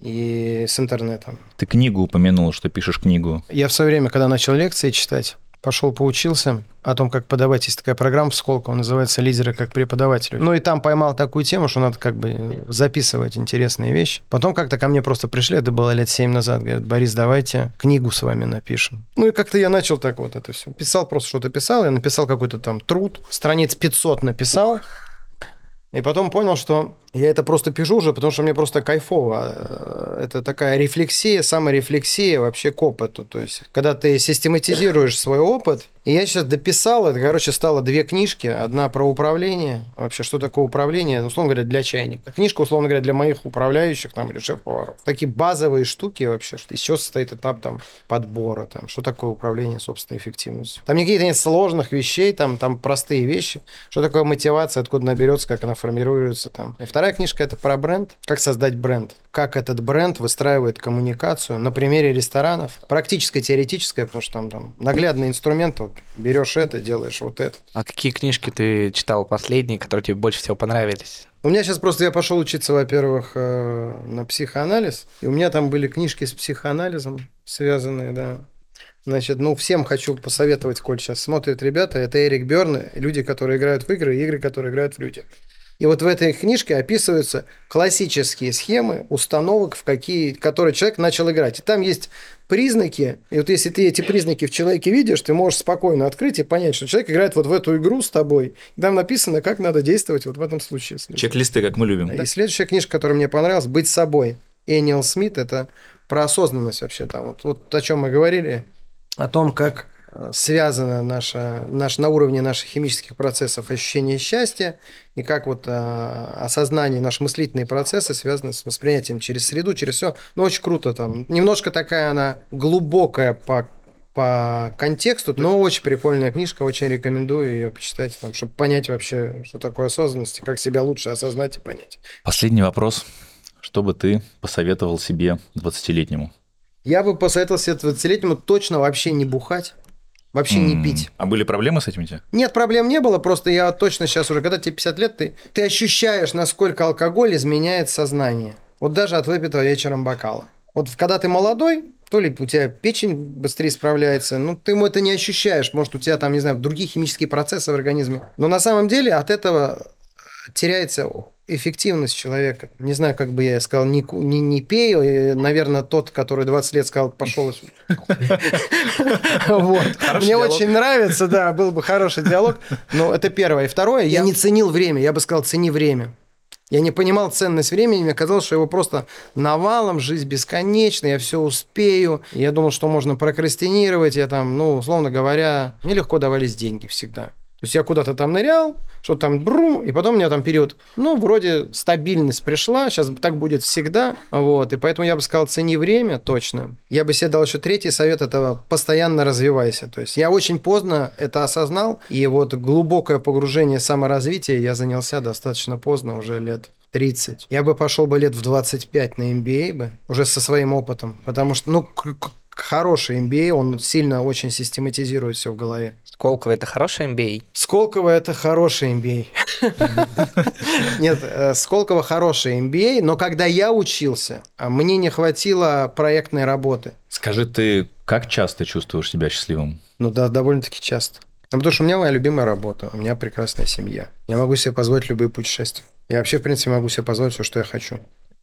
и с интернетом. Ты книгу упомянул, что пишешь книгу. Я в свое время, когда начал лекции читать, пошел поучился о том, как подавать. Есть такая программа в Сколково, называется «Лидеры как преподаватели». Ну и там поймал такую тему, что надо как бы записывать интересные вещи. Потом как-то ко мне просто пришли, это было лет 7 назад, говорят, Борис, давайте книгу с вами напишем. Ну и как-то я начал так вот это все. Писал просто что-то писал, я написал какой-то там труд, страниц 500 написал, и потом понял, что я это просто пишу уже, потому что мне просто кайфово. Э, Это такая рефлексия, саморефлексия вообще к опыту. То есть, когда ты систематизируешь свой опыт, и я сейчас дописал, это, короче, стало две книжки. Одна про управление, вообще, что такое управление, ну, условно говоря, для чайника. Книжка, условно говоря, для моих управляющих там, или шеф-поваров. Такие базовые штуки вообще, что из чего состоит этап там подбора, там, что такое управление собственной эффективностью. Там никаких нет сложных вещей, там, там простые вещи. Что такое мотивация, откуда наберется, как она формируется. Там. И вторая книжка это про бренд, как создать бренд, как этот бренд выстраивает коммуникацию на примере ресторанов, практическое, теоретическое, потому что там, там наглядный инструмент, вот, берешь это, делаешь вот это. А какие книжки ты читал последние, которые тебе больше всего понравились? У меня сейчас просто я пошел учиться, во-первых, э, на психоанализ, и у меня там были книжки с психоанализом связанные, да. Значит, ну, всем хочу посоветовать, коль сейчас смотрят ребята, это Эрик Берн, люди, которые играют в игры, и игры, которые играют в люди. И вот в этой книжке описываются классические схемы установок, в какие, которые человек начал играть. И там есть признаки, и вот если ты эти признаки в человеке видишь, ты можешь спокойно открыть и понять, что человек играет вот в эту игру с тобой. И там написано, как надо действовать вот в этом случае. Чек-листы, как мы любим. И следующая книжка, которая мне понравилась, «Быть собой». Эниел Смит, это про осознанность вообще. Там, вот, вот о чем мы говорили, о том, как связано наше, наш, на уровне наших химических процессов ощущение счастья, и как вот э, осознание, наши мыслительные процессы связаны с восприятием через среду, через все. Ну, очень круто там. Немножко такая она глубокая по по контексту, но очень прикольная книжка, очень рекомендую ее почитать, там, чтобы понять вообще, что такое осознанность, и как себя лучше осознать и понять. Последний вопрос. Что бы ты посоветовал себе 20-летнему? Я бы посоветовал себе 20-летнему точно вообще не бухать. Вообще не М, пить. А были проблемы с этим у тебя? Нет, проблем не было, просто я точно сейчас уже, когда тебе 50 лет, ты, ты ощущаешь, насколько алкоголь изменяет сознание. Вот даже от выпитого вечером бокала. Вот когда ты молодой, то ли у тебя печень быстрее справляется, ну, ты ему это не ощущаешь. Может, у тебя там, не знаю, другие химические процессы в организме. Но на самом деле от этого теряется эффективность человека. Не знаю, как бы я сказал, не, не, не пей. И, Наверное, тот, который 20 лет сказал, пошел. Мне очень нравится, да, был бы хороший диалог. Но это первое. И второе, я не ценил время. Я бы сказал, цени время. Я не понимал ценность времени, мне казалось, что его просто навалом, жизнь бесконечна, я все успею. Я думал, что можно прокрастинировать, я там, ну, условно говоря, мне легко давались деньги всегда. То есть я куда-то там нырял, что там брум, и потом у меня там период, ну, вроде стабильность пришла, сейчас так будет всегда, вот, и поэтому я бы сказал, цени время точно. Я бы себе дал еще третий совет, это постоянно развивайся. То есть я очень поздно это осознал, и вот глубокое погружение в саморазвитие я занялся достаточно поздно, уже лет 30. Я бы пошел бы лет в 25 на MBA бы, уже со своим опытом, потому что, ну, хороший MBA, он сильно очень систематизирует все в голове. Сколково это хороший MBA? Сколково это хороший MBA. Нет, э, Сколково хороший MBA, но когда я учился, а мне не хватило проектной работы. Скажи, ты как часто чувствуешь себя счастливым? Ну да, довольно-таки часто. Ну, потому что у меня моя любимая работа, у меня прекрасная семья. Я могу себе позволить любые путешествия. Я вообще, в принципе, могу себе позволить все, что я хочу.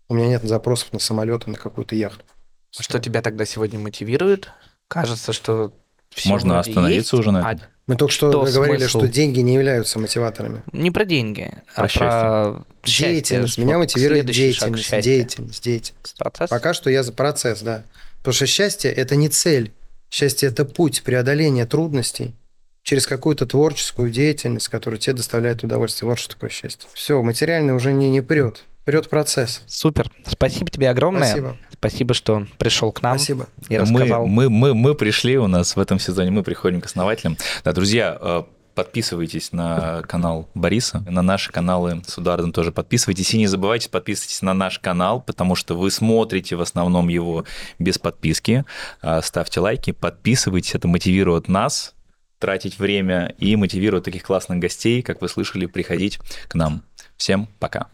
У меня нет запросов на самолеты, на какую-то яхту. Что тебя тогда сегодня мотивирует? Кажется, что всё Можно вроде остановиться есть, уже на а этом? Мы только что, Что говорили, смысл? что деньги не являются мотиваторами. Не про деньги, Про а про счастье. Деятельность. Меня мотивирует шаг деятельность, счастья. деятельность, деятельность. Процесс? Пока что я за процесс, да. Потому что счастье – это не цель. Счастье – это путь преодоления трудностей через какую-то творческую деятельность, которая тебе доставляет удовольствие. Вот что такое счастье. Все, материальное уже не, не прет. Прет процесс. Супер. Спасибо тебе огромное. Спасибо. Спасибо, что пришел к нам Спасибо. и мы, рассказал. мы, мы, мы пришли, у нас в этом сезоне мы приходим к основателям. Да, друзья, э, подписывайтесь на канал Бориса, на наши каналы с Эдуардом тоже подписывайтесь. И не забывайте подписывайтесь на наш канал, потому что вы смотрите в основном его без подписки. А, Ставьте лайки, подписывайтесь, это мотивирует нас тратить время и мотивирует таких классных гостей, как вы слышали, приходить к нам. Всем пока.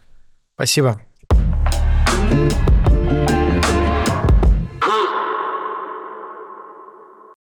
Спасибо.